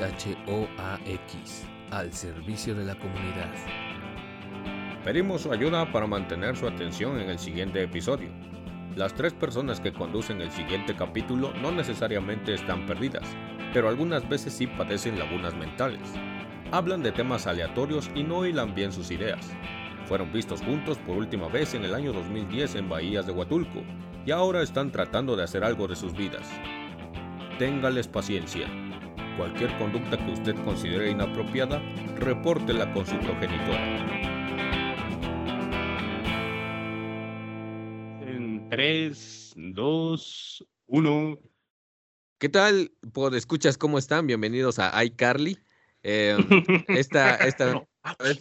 SHOAX, al servicio de la comunidad. Pedimos su ayuda para mantener su atención en el siguiente episodio. Las tres personas que conducen el siguiente capítulo no necesariamente están perdidas, pero algunas veces sí padecen lagunas mentales. Hablan de temas aleatorios y no hilan bien sus ideas. Fueron vistos juntos por última vez en el año 2010 en Bahías de Huatulco y ahora están tratando de hacer algo de sus vidas. Téngales paciencia. Cualquier conducta que usted considere inapropiada, repórtela con su progenitora. En 3, 2, 1. ¿Qué tal? Por escuchas, ¿cómo están? Bienvenidos a iCarly. Eh, esta, esta,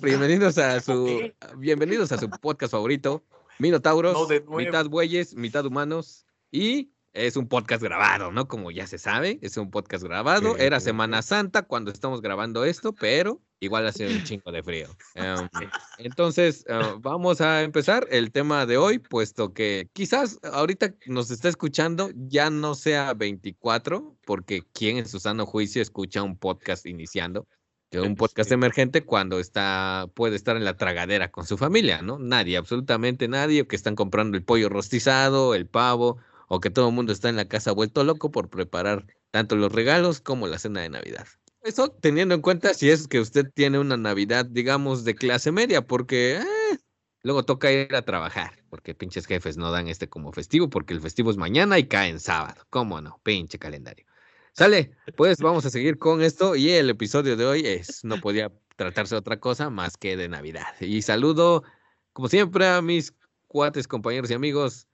bienvenidos a su, bienvenidos a su podcast favorito, Minotauros, mitad bueyes, mitad humanos y es un podcast grabado, ¿no? Como ya se sabe, es un podcast grabado. Era Semana Santa cuando estamos grabando esto, pero igual hace un chingo de frío. Em, entonces, ah, vamos a empezar el tema de hoy, puesto que quizás ahorita nos está escuchando ya no sea 24, porque ¿quién en su sano juicio escucha un podcast iniciando? un podcast emergente cuando está, puede estar en la tragadera con su familia, ¿no? Nadie, absolutamente nadie, que están comprando el pollo rostizado, el pavo, o que todo el mundo está en la casa vuelto loco por preparar tanto los regalos como la cena de Navidad. Eso teniendo en cuenta si es que usted tiene una Navidad, digamos, de clase media, porque eh, luego toca ir a trabajar, porque pinches jefes no dan este como festivo, porque el festivo es mañana y cae en sábado. ¿Cómo no? Pinche calendario. Sale, pues vamos a seguir con esto y el episodio de hoy es, no podía tratarse de otra cosa más que de Navidad. Y saludo, como siempre, a mis cuates, compañeros y amigos.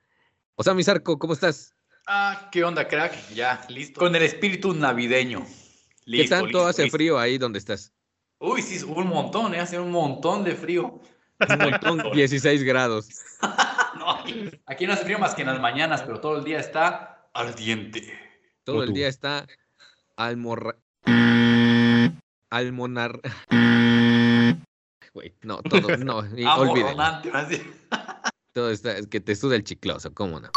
O sea, mis arco, ¿cómo estás? Ah, ¿qué onda, crack? Ya, listo. Con el espíritu navideño. ¿Qué tanto hace frío ahí donde estás? Uy, sí, un montón, ¿eh? hace un montón de frío. Un montón, 16 grados. no, aquí no hace frío más que en las mañanas, pero todo el día está ardiente. Todo el día está almorra... Almonar... Güey, no, todo, no, olvídalo. Todo está, es que te suda el chicloso, ¿cómo no?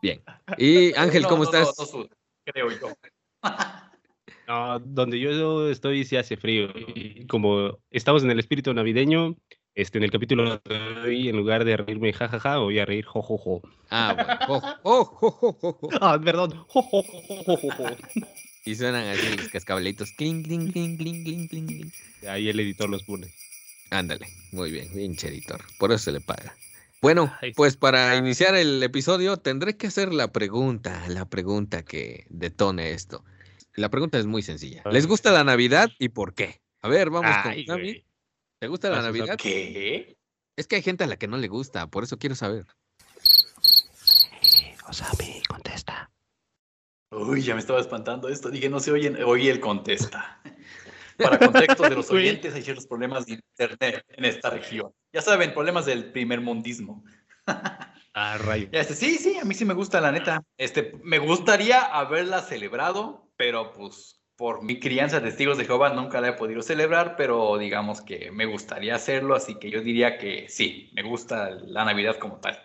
Bien. Y Ángel, ¿cómo estás? creo yo. No, donde yo estoy sí hace frío. como estamos en el espíritu navideño, este, en el capítulo de hoy, en lugar de reírme jajaja, voy a reír jojojo. Ah, bueno. Oh, jo, Ah, perdón. Y suenan así los cascabelitos. Cling, cling, cling, cling, cling, cling. Ahí el editor los pone. Ándale, muy bien, pinche editor. Por eso se le paga. Bueno, pues para iniciar el episodio tendré que hacer la pregunta, la pregunta que detone esto. La pregunta es muy sencilla. ¿Les gusta la Navidad y por qué? A ver, vamos con Sammy. ¿Te gusta la Navidad? ¿Qué? Es que hay gente a la que no le gusta, por eso quiero saber. Osami, contesta. Uy, ya me estaba espantando esto. Dije, no se oyen. Oye, él contesta. Para contextos de los oyentes, hay ciertos problemas de internet en esta región. Ya saben, problemas del primer mundismo. Ah, rayo. Este, sí, sí, a mí sí me gusta, la neta. Este, me gustaría haberla celebrado, pero pues por mi crianza testigos de Jehová nunca la he podido celebrar, pero digamos que me gustaría hacerlo, así que yo diría que sí, me gusta la Navidad como tal.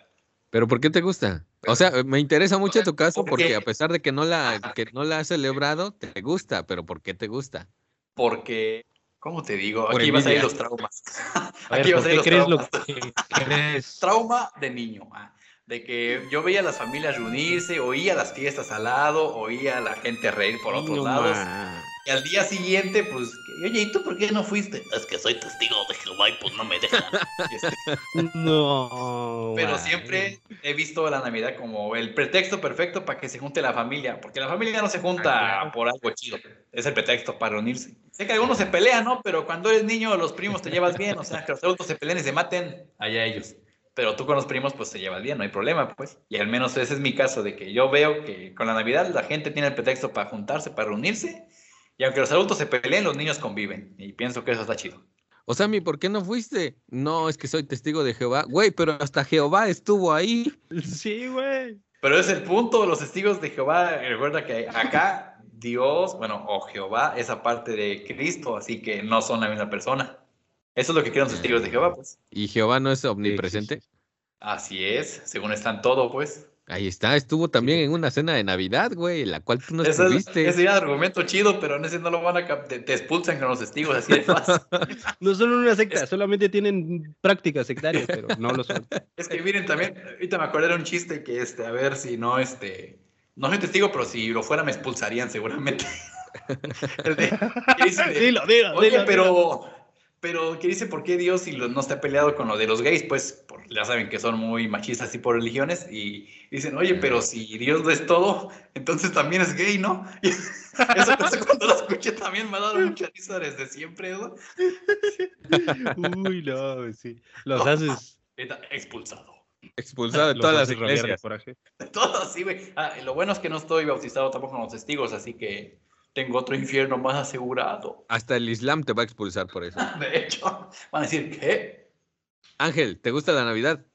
¿Pero por qué te gusta? O sea, me interesa mucho tu caso porque, a pesar de que no la que no la has celebrado, te gusta, pero ¿por qué te gusta? Porque ¿Cómo te digo? Aquí vas a ir los traumas. Aquí vas a ir los traumas. Trauma de niño. Ah de que yo veía a las familias reunirse, oía las fiestas al lado, oía a la gente reír por otros lados. Y al día siguiente, pues, oye, ¿y tú por qué no fuiste? Es que soy testigo de Jehová y pues no me dejan. Este, no. Pero siempre he visto la Navidad como el pretexto perfecto para que se junte la familia, porque la familia no se junta ah, por algo chido, es el pretexto para reunirse. Sé que algunos se pelean, ¿no? Pero cuando eres niño, los primos te llevas bien, o sea, que los adultos se peleen y se maten, allá ellos pero tú con los primos pues se llevas bien, no hay problema, pues. Y al menos ese es mi caso, de que yo veo que con la Navidad la gente tiene el pretexto para juntarse, para reunirse, y aunque los adultos se peleen, los niños conviven, y pienso que eso está chido. O sea, mi, ¿por qué no fuiste? No, es que soy testigo de Jehová. Güey, pero hasta Jehová estuvo ahí. Sí, güey. Pero es el punto, los testigos de Jehová, recuerda que acá Dios, bueno, o Jehová es aparte de Cristo, así que no son la misma persona. Eso es lo que quieren los testigos de Jehová, pues. ¿Y Jehová no es omnipresente? Así es, según están todo, pues. Ahí está, estuvo también en una cena de Navidad, güey, la cual tú no estuviste. ese era argumento chido, pero en ese no lo van a te, te expulsan con los testigos así de fácil. No son una secta, solamente tienen prácticas sectarias, pero no lo son. es que miren también, ahorita me acordé de un chiste que este, a ver si no este. No soy testigo, pero si lo fuera me expulsarían seguramente. De- de, Dilo, dilo, Oye, dilo, pero, pero, ¿qué dice por qué Dios si lo- no está peleado con lo de los gays? Pues por- ya saben que son muy machistas y por religiones. Y dicen, oye, pero si Dios lo es todo, entonces también es gay, ¿no? Y eso cuando lo escuché también me ha dado mucha risa desde siempre. ¿no? Uy, no, sí. Los haces. Está expulsado. Expulsado de todas las iglesias. coraje. Todo así, güey. Ah, lo bueno es que no estoy bautizado tampoco con los testigos, así que tengo otro infierno más asegurado. Hasta el Islam te va a expulsar por eso. De hecho, van a decir, ¿qué? Ángel, ¿te gusta la Navidad?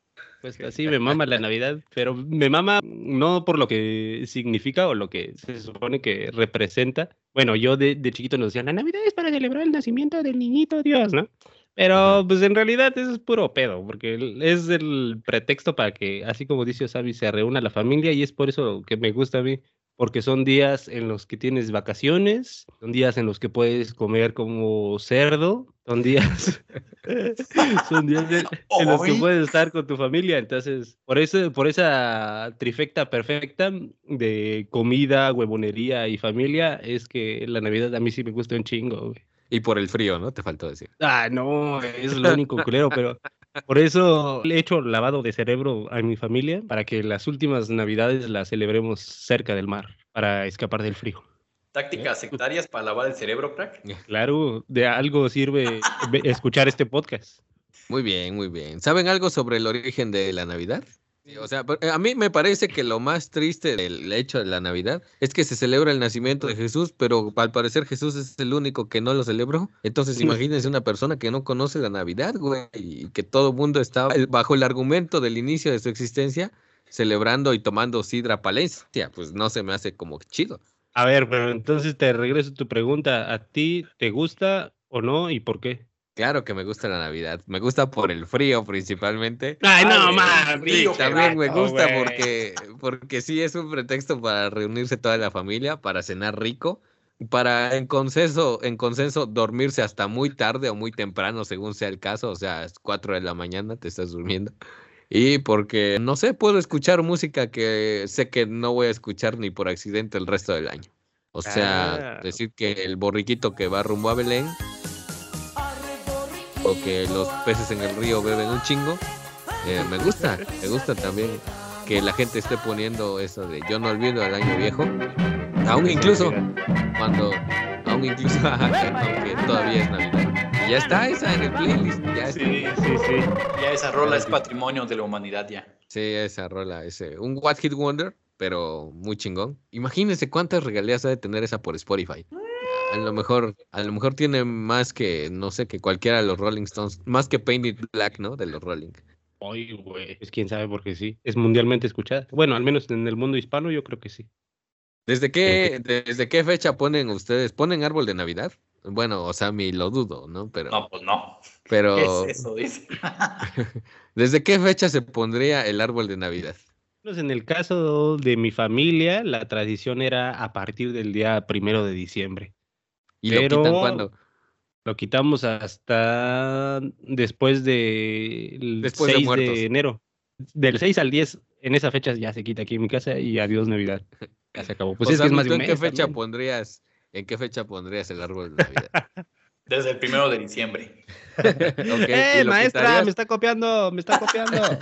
Pues así me mama la Navidad, pero me mama no por lo que significa o lo que se supone que representa. Bueno, yo de, de chiquito nos decían, la Navidad es para celebrar el nacimiento del niñito Dios, ¿no? Pero pues en realidad eso es puro pedo, porque es el pretexto para que, así como dice Osabi, se reúna la familia y es por eso que me gusta a mí, porque son días en los que tienes vacaciones, son días en los que puedes comer como cerdo, son días, son días de- en los que puedes estar con tu familia. Entonces, por eso, por esa trifecta perfecta de comida, huevonería y familia, es que la Navidad a mí sí me gusta un chingo, güey. Y por el frío, ¿no? Te faltó decir. Ah, no, es lo único culero, pero por eso le he hecho lavado de cerebro a mi familia para que las últimas Navidades las celebremos cerca del mar, para escapar del frío. Tácticas sectarias para lavar el cerebro, crack. Claro, de algo sirve ve- escuchar este podcast. Muy bien, muy bien. ¿Saben algo sobre el origen de la Navidad? Sí, O sea, por- a mí me parece que lo más triste del hecho de la Navidad es que se celebra el nacimiento de Jesús, pero al parecer Jesús es el único que no lo celebró. Entonces imagínense una persona que no conoce la Navidad, güey, y que todo el mundo está el- bajo el argumento del inicio de su existencia celebrando y tomando sidra palencia. Pues no se me hace como chido. A ver, pero entonces te regreso tu pregunta. ¿A ti te gusta o no y por qué? Claro que me gusta la Navidad. Me gusta por el frío principalmente. Ay, no, Sí, también me gusta porque, porque sí es un pretexto para reunirse toda la familia, para cenar rico, para en consenso, en consenso dormirse hasta muy tarde o muy temprano, según sea el caso, o sea, es 4 de la mañana te estás durmiendo. Y porque, no sé, puedo escuchar música que sé que no voy a escuchar ni por accidente el resto del año. O sea, Ah. decir que el borriquito que va rumbo a Belén o que los peces en el río beben un chingo, eh, me gusta, me gusta también que la gente esté poniendo eso de yo no olvido el año viejo, aún incluso cuando, aún incluso aunque todavía es Navidad. Y ya está esa en el playlist, ya está. Sí, sí, sí. Ya esa rola es patrimonio de la humanidad ya. Sí, esa rola, ese, un What Hit Wonder, pero muy chingón. Imagínense cuántas regalías ha de tener esa por Spotify. A lo mejor, a lo mejor tiene más que, no sé, que cualquiera de los Rolling Stones, más que Painted Black, ¿no? De los Rolling. Ay, güey. Pues quién sabe porque sí. Es mundialmente escuchada. Bueno, al menos en el mundo hispano yo creo que sí. ¿Desde qué, desde qué fecha ponen ustedes? ¿Ponen árbol de Navidad? Bueno, o sea, mi lo dudo, ¿no? Pero, No, pues no. pero ¿Qué es eso? Dice. ¿desde qué fecha se pondría el árbol de Navidad? Pues en el caso de mi familia, la tradición era a partir del día primero de diciembre. ¿Y lo quitan Pero- cuándo? Lo quitamos hasta después de Después de 6 de, enero. Del 6 al 10, en esa fecha ya se quita aquí en mi casa y adiós Navidad. Ya se acabó. Pues O es sea, que es más de ¿tú un en qué fecha también. pondrías, en qué fecha pondrías el árbol de Navidad? Desde el primero de diciembre. Ok, ¿y ¡Eh, maestra! quitarías? Me está copiando, me está copiando.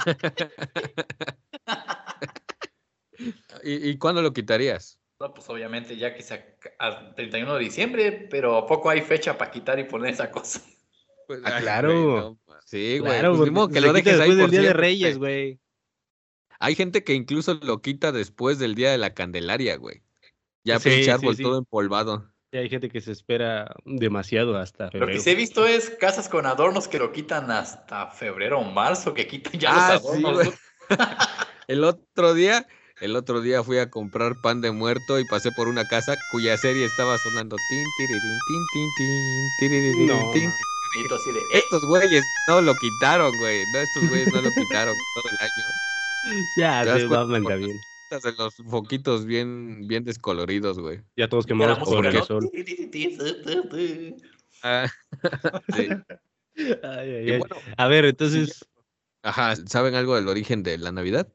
¿Y, y cuándo lo quitarías? No, pues obviamente ya que se al 31 de diciembre, pero ¿a poco hay fecha para quitar y poner esa cosa? Pues, Ah, claro. sí, güey. claro, pues, que lo dejes ahí después del por Día de. Reyes, güey. Hay gente que incluso lo quita después del día de la Candelaria, güey. Ya Sí, pinche sí, árbol sí. todo empolvado. Sí, hay gente que se espera demasiado hasta Lo que febrero. sí he visto es casas con adornos que lo quitan hasta febrero o marzo, que quitan ya Ah, los sí, adornos. El otro día, el otro día fui a comprar pan de muerto y pasé por una casa cuya serie estaba sonando tin, tirirín, tin, tin, tin, tirirín, No, tin. man. Y tú así de, "Eh, Estos güeyes no lo quitaron, güey. No, estos güeyes no lo quitaron todo el año. Ya, ¿Te das se maman por también. De los foquitos bien, bien descoloridos, güey. Ya todos quemados por el sol. Ah, sí. Ay, ay, ay. bueno, A ver, entonces, ajá, ¿saben algo del origen de la Navidad?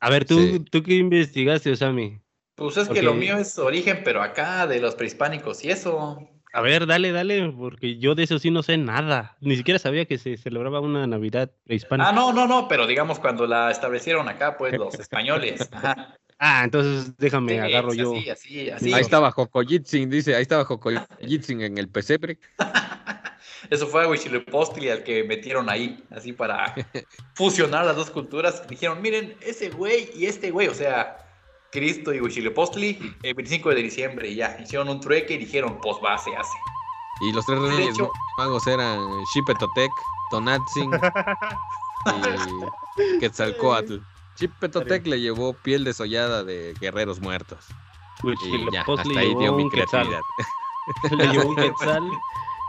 A ver, ¿tú, Sí. ¿tú qué investigaste, Osami? Pues es que lo mío es origen, pero acá de los prehispánicos y eso. A ver, dale, dale, porque yo de eso sí no sé nada. Ni siquiera sabía que se celebraba una Navidad prehispánica. Ah, no, no, no, pero digamos cuando la establecieron acá, pues los españoles. Ajá. Ah, entonces déjame, Sí, agarro es yo. Así, así, así. Ahí estaba Jocoyitzin, dice, ahí estaba Jocoyitzin en el pesebre. Eso fue a Huitzilopochtli al que metieron ahí, así para fusionar las dos culturas. Dijeron, miren, ese güey y este güey, o sea, Cristo y Huitzilopochtli, el 25 de diciembre, y ya, hicieron un trueque y dijeron, pues va, se hace. Y los tres reyes hecho- magos eran Xipetotec, Tonatzin y Quetzalcoatl. Xipetotec le llevó piel desollada de guerreros muertos. Y ya, Huitzilopochtli hasta ahí llevó dio mi quetzal. creatividad. Le llevó un quetzal.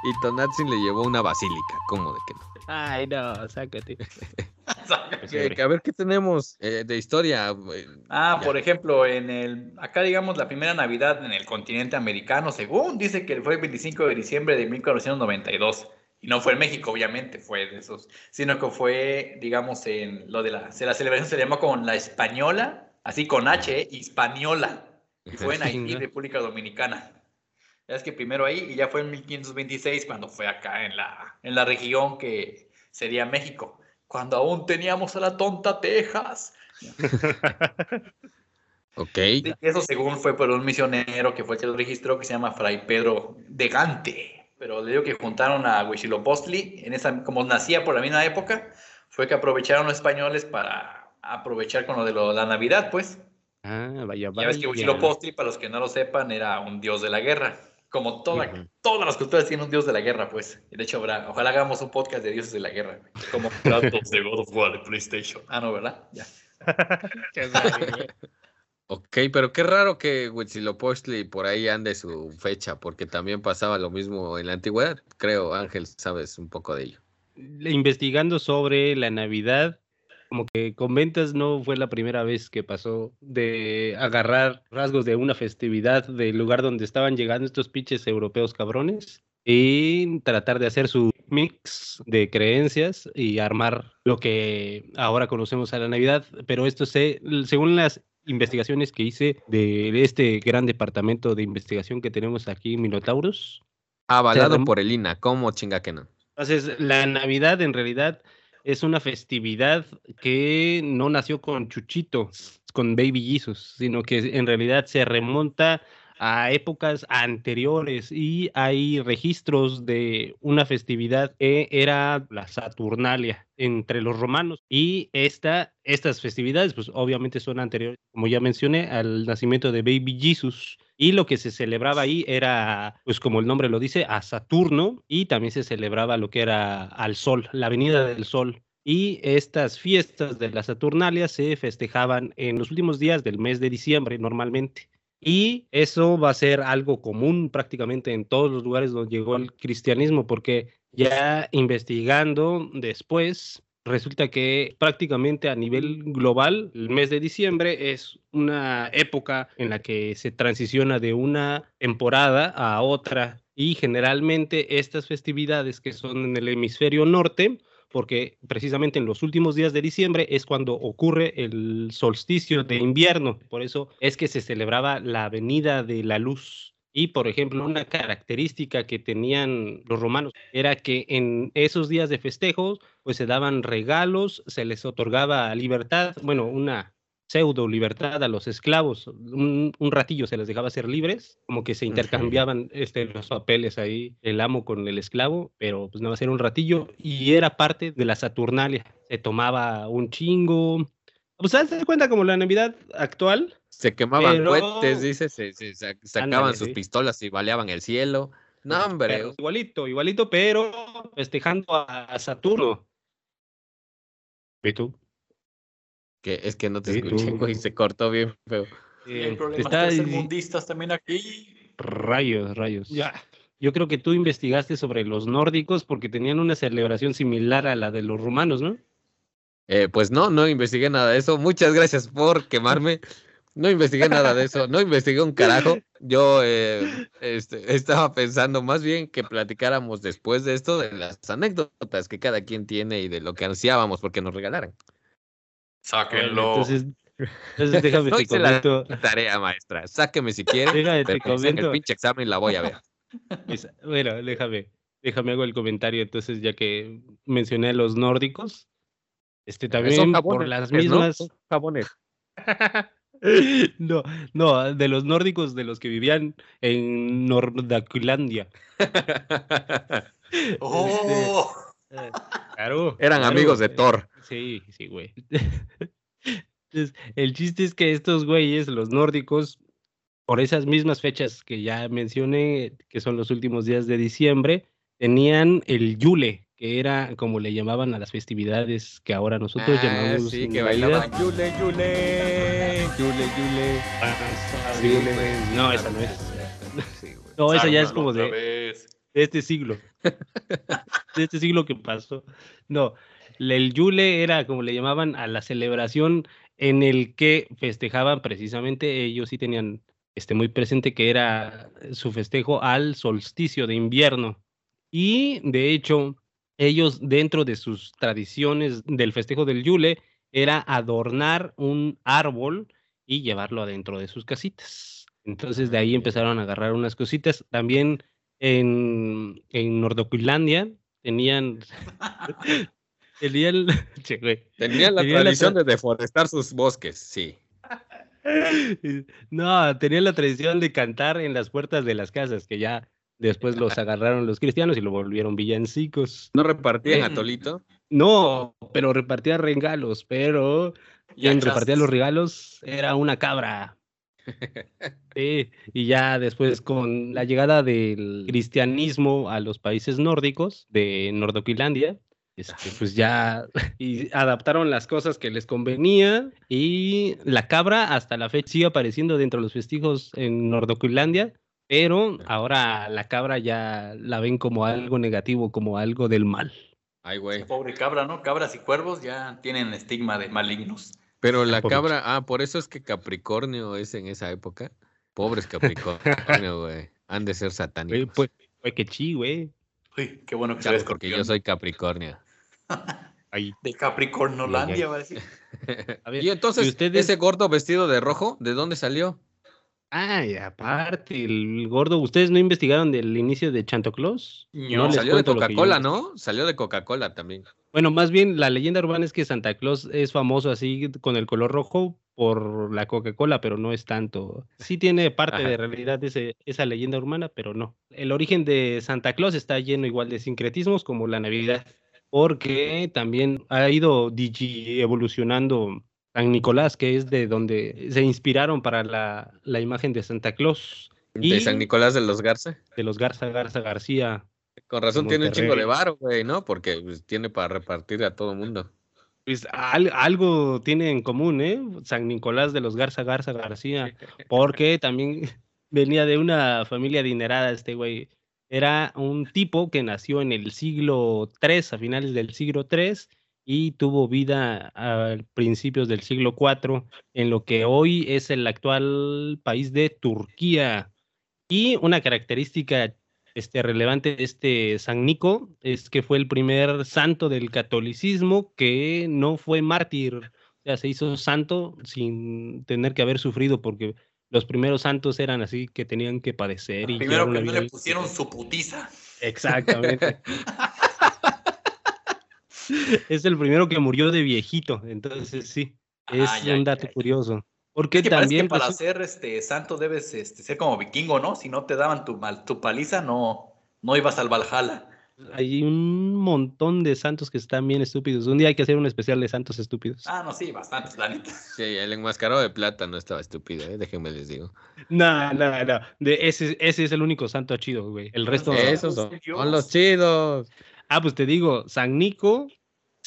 Y Tonatzin le llevó una basílica, ¿cómo de que no? Ay, no, sácate. Que a ver qué tenemos eh, de historia. eh, Ah, Ya. por ejemplo, en el, acá digamos la primera Navidad en el continente americano, según dice que fue el 25 de diciembre de 1992. Y no fue en México, obviamente, fue de esos, sino que fue, digamos, en lo de la, se- la celebración se llamó con la española, así con H, ¿eh? hispaniola, y fue en Haití. República Dominicana. Ya es que primero ahí, y ya fue en 1526 cuando fue acá en la, en la región que sería México, cuando aún teníamos a la tonta Texas. Ok. Eso según fue por un misionero que fue el que lo registró, que se llama Fray Pedro de Gante. Pero le digo que juntaron a Huitzilopochtli, en esa, como nacía por la misma época, fue que aprovecharon los españoles para aprovechar con lo de lo- la Navidad, pues. Ah, vaya, Ya ves que vaya. Huitzilopochtli, para los que no lo sepan, era un dios de la guerra. Como toda, todas las culturas tienen un dios de la guerra, pues. Y De hecho, habrá, ojalá hagamos un podcast de dioses de la guerra. güey. Como platos de God of War de PlayStation. Ah, no, ¿verdad? Ya. Ok, pero qué raro que Huitzilopochtli por ahí ande su fecha, porque también pasaba lo mismo en la antigüedad. Creo, Ángel, sabes un poco de ello. Investigando sobre la Navidad, como que comentas, no fue la primera vez que pasó de agarrar rasgos de una festividad del lugar donde estaban llegando estos pinches europeos cabrones y tratar de hacer su mix de creencias y armar lo que ahora conocemos a la Navidad. Pero esto se, según las investigaciones que hice de este gran departamento de investigación que tenemos aquí, Minotaurus, Avalado por el INA, ¿cómo chinga que no? entonces, la Navidad en realidad es una festividad que no nació con Chuchito, con Baby Jesus, sino que en realidad se remonta a épocas anteriores y hay registros de una festividad que era la Saturnalia entre los romanos. Y esta, estas festividades pues obviamente son anteriores, como ya mencioné, al nacimiento de Baby Jesus y lo que se celebraba ahí era, pues como el nombre lo dice, a Saturno y también se celebraba lo que era al Sol, la venida del Sol. Y estas fiestas de la Saturnalia se festejaban en los últimos días del mes de diciembre normalmente. Y eso va a ser algo común prácticamente en todos los lugares donde llegó el cristianismo, porque ya investigando después, resulta que prácticamente a nivel global, el mes de diciembre es una época en la que se transiciona de una temporada a otra y generalmente estas festividades que son en el hemisferio norte, porque precisamente en los últimos días de diciembre es cuando ocurre el solsticio de invierno, por eso es que se celebraba la venida de la luz. Y, por ejemplo, una característica que tenían los romanos era que en esos días de festejos, pues se daban regalos, se les otorgaba libertad, bueno, una pseudo libertad a los esclavos, un, un ratillo se les dejaba ser libres, como que se intercambiaban este, los papeles ahí, el amo con el esclavo, pero pues nada más era un ratillo y era parte de la Saturnalia, se tomaba un chingo, pues haz de cuenta como la Navidad actual, Se quemaban Pero- cohetes, dice, se, se sa- sacaban Ándale, sus sí. pistolas y baleaban el cielo. No, hombre. Pero igualito, igualito, pero festejando a Saturno. ¿Y tú? Que es que no te escuché, güey, se cortó bien feo. Y Eh, hay problemas está- tercermundistas también aquí. Rayos, rayos. Yo creo que tú investigaste sobre los nórdicos porque tenían una celebración similar a la de los romanos, ¿no? Eh, pues no, no investigué nada de eso. Muchas gracias por quemarme. No investigué nada de eso, no investigué un carajo. Yo eh, este, estaba pensando más bien que platicáramos después de esto de las anécdotas que cada quien tiene y de lo que ansiábamos porque nos regalaran. Sáquenlo. Entonces, entonces déjame No te hice la comento. tarea, maestra. Sáqueme si quiere, Déjame te en el comento. pinche examen la voy a ver. Bueno, déjame, déjame hago el comentario entonces, ya que mencioné a los nórdicos. Este Son también por jabones, las ¿no? Son jabones. No, no, de los nórdicos, de los que vivían en Nordaculandia. Oh, Eh, Claro. Eran claro, amigos de eh, Thor. Sí, sí, güey. Entonces, el chiste es que estos güeyes, los nórdicos, por esas mismas fechas que ya mencioné, que son los últimos días de diciembre, tenían el Yule, que era como le llamaban a las festividades que ahora nosotros Ah, llamamos sí, que bailaban Yule, Yule, Yule, Yule. Sí, Sí, güey. güey. No, esa no es. Sí, güey. No, esa ya es como de este siglo. de este siglo que pasó. No, el Yule era como le llamaban a la celebración en el que festejaban precisamente, ellos sí tenían este, muy presente que era su festejo al solsticio de invierno. Y de hecho, ellos dentro de sus tradiciones del festejo del Yule era adornar un árbol y llevarlo adentro de sus casitas. Entonces de ahí empezaron a agarrar unas cositas. También en, en Nordoculandia tenían... tenían che, güey. Tenían la Tenían la tradición tra- de deforestar sus bosques, sí. No, tenían la tradición de cantar en las puertas de las casas, que ya después los agarraron los cristianos y lo volvieron villancicos. ¿No repartían Mm. atolito? No, pero repartía regalos, pero Ya quien repartía los regalos era una cabra. Sí, y ya después con la llegada del cristianismo a los países nórdicos de Nordoquilandia, este, pues ya y adaptaron las cosas que les convenía y la cabra hasta la fecha sigue apareciendo dentro de los festejos en Nordoquilandia, pero ahora la cabra ya la ven como algo negativo, como algo del mal. Ay, güey. Pobre cabra, ¿no? Cabras y cuervos ya tienen estigma de malignos. Pero la Por- cabra, ah, por eso es que Capricornio es en esa época. Pobres Capricornio, güey. Han de ser Güey, satánicos. pues, pues que sí, güey. Uy, qué bueno que eres porque yo soy Capricornio. De Capricornolandia, va a decir. A ver, y entonces, ¿y ustedes? ese gordo vestido de rojo, ¿de dónde salió? Ay, aparte, el gordo, ¿ustedes no investigaron del inicio de Santo Claus? No, les Salió de yo Coca-Cola. ¿no? Salió de Coca-Cola también. Bueno, más bien la leyenda urbana es que Santa Claus es famoso así con el color rojo por la Coca-Cola, pero no es tanto. Sí tiene parte Ajá. de realidad ese- esa leyenda urbana, pero no. El origen de Santa Claus está lleno igual de sincretismos como la Navidad, porque también ha ido digi evolucionando San Nicolás, que es de donde se inspiraron para la, la imagen de Santa Claus, De Y- San Nicolás de los Garza. de los Garza Garza García. Con razón tiene un chingo de varo, güey, ¿no? Porque pues, tiene para repartir a todo mundo. Pues al- algo tiene en común, ¿eh? San Nicolás de los Garza Garza García, porque también venía de una familia adinerada este güey. Era un tipo que nació en el siglo III, a finales del siglo III, y tuvo vida a principios del siglo IV, en lo que hoy es el actual país de Turquía. Y una característica este, relevante de este San Nico es que fue el primer santo del catolicismo que no fue mártir, o sea, se hizo santo sin tener que haber sufrido, porque los primeros santos eran así que tenían que padecer y Primero que no le pusieron su putiza. Exactamente. es el primero que murió de viejito, entonces sí, es Ah, ya, un dato ya. curioso. Porque ¿Qué parece que también para pues, ser este santo debes este, ser como vikingo, ¿no? Si no te daban tu, mal- tu paliza, no, no ibas al Valhalla. hay un montón de santos que están bien estúpidos. Un día hay que hacer un especial de santos estúpidos. Ah, no, sí, bastantes, la neta. Sí, el enmascarado de plata no estaba estúpido, ¿eh? Déjenme les digo. No, no, no. De ese, ese es el único santo chido, güey. El resto. Eso. Esos son los chidos. Ah, pues te digo, San Nico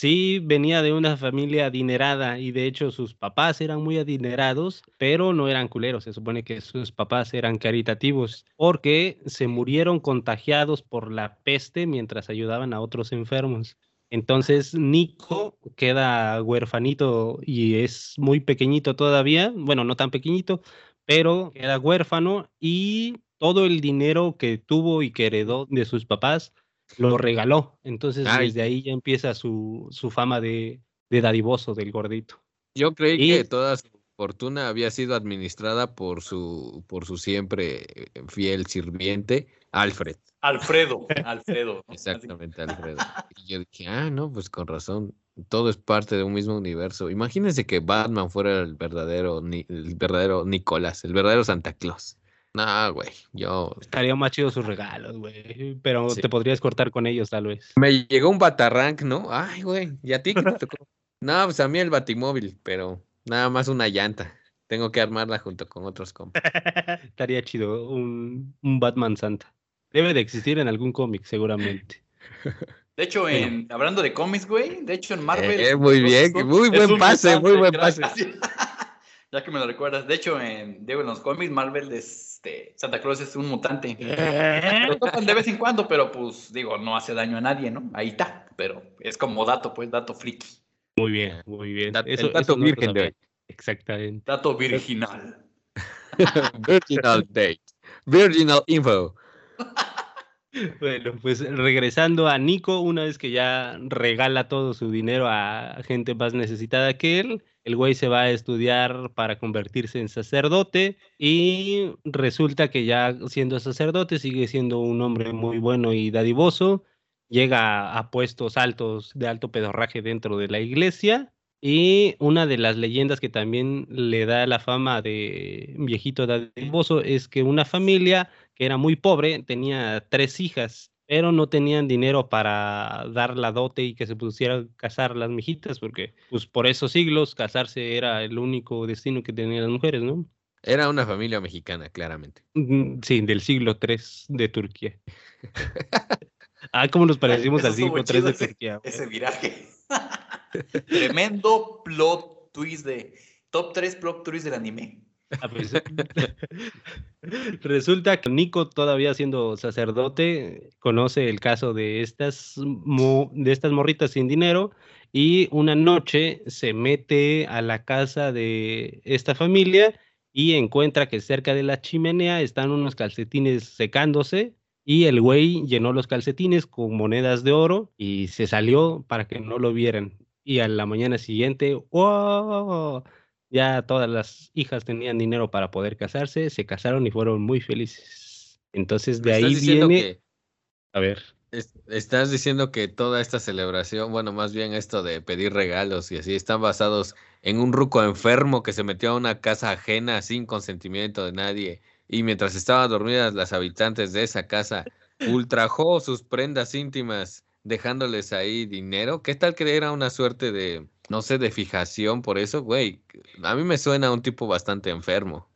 sí venía de una familia adinerada y de hecho sus papás eran muy adinerados, pero no eran culeros. Se supone que sus papás eran caritativos porque se murieron contagiados por la peste mientras ayudaban a otros enfermos. Entonces Nico queda huérfanito y es muy pequeñito todavía, bueno, no tan pequeñito, pero queda huérfano y todo el dinero que tuvo y que heredó de sus papás lo regaló. Entonces desde ahí ya empieza su, su fama de, de dadivoso del gordito. Yo creí que toda su fortuna había sido administrada por su, por su siempre fiel sirviente, Alfred. Alfredo, Alfredo. Exactamente, Alfredo. Y yo dije, ah, no, pues con razón, todo es parte de un mismo universo. Imagínense que Batman fuera el verdadero, el verdadero Nicolás, el verdadero Santa Claus. No, güey, yo... Estaría más chido sus regalos, güey, pero te podrías cortar con ellos tal vez. Me llegó un Batarrank, ¿no? Ay, güey, ¿y a ti qué te tocó? no, pues a mí el Batimóvil, pero nada más una llanta. Tengo que armarla junto con otros compas. Estaría chido, un, un Batman Santa. Debe de existir en algún cómic, seguramente. De hecho, en, hablando de cómics, güey, de hecho en Marvel. Eh, muy bien, muy buen pase, muy buen pase. Ya que me lo recuerdas. De hecho, en, en los cómics, Marvel, este, Santa Claus es un mutante. Lo tocan de vez en cuando, pero pues digo, no hace daño a nadie, ¿no? Ahí está. Pero es como dato, pues, dato friki. Muy bien, muy bien. eso, el dato virgen de hoy. Exactamente. Dato virginal. virginal date. Virginal info. Bueno, pues regresando a Nico, una vez que ya regala todo su dinero a gente más necesitada que él, el güey se va a estudiar para convertirse en sacerdote y resulta que ya siendo sacerdote sigue siendo un hombre muy bueno y dadivoso, llega a puestos altos de alto pedorraje dentro de la iglesia y una de las leyendas que también le da la fama de viejito dadivoso es que una familia que era muy pobre tenía tres hijas, pero no tenían dinero para dar la dote y que se pusieran casar las mijitas, porque pues por esos siglos casarse era el único destino que tenían las mujeres, ¿no? Era una familia mexicana, claramente. Sí, del siglo III de Turquía. ah, cómo nos parecimos al siglo III de Turquía. Ese viraje. Tremendo plot twist de top 3 plot twist del anime. Ah, pues, resulta que Nico, todavía siendo sacerdote, conoce el caso de estas, de estas morritas sin dinero y una noche se mete a la casa de esta familia y encuentra que cerca de la chimenea están unos calcetines secándose y el güey llenó los calcetines con monedas de oro y se salió para que no lo vieran y a la mañana siguiente, ¡wow! Ya todas las hijas tenían dinero para poder casarse, se casaron y fueron muy felices. Entonces de ahí viene... A ver. Estás diciendo que toda esta celebración, bueno, más bien esto de pedir regalos y así, están basados en un ruco enfermo que se metió a una casa ajena sin consentimiento de nadie y mientras estaban dormidas las habitantes de esa casa ultrajó sus prendas íntimas dejándoles ahí dinero. ¿Qué tal que era una suerte de, no sé, de fijación por eso? Güey, a mí me suena a un tipo bastante enfermo.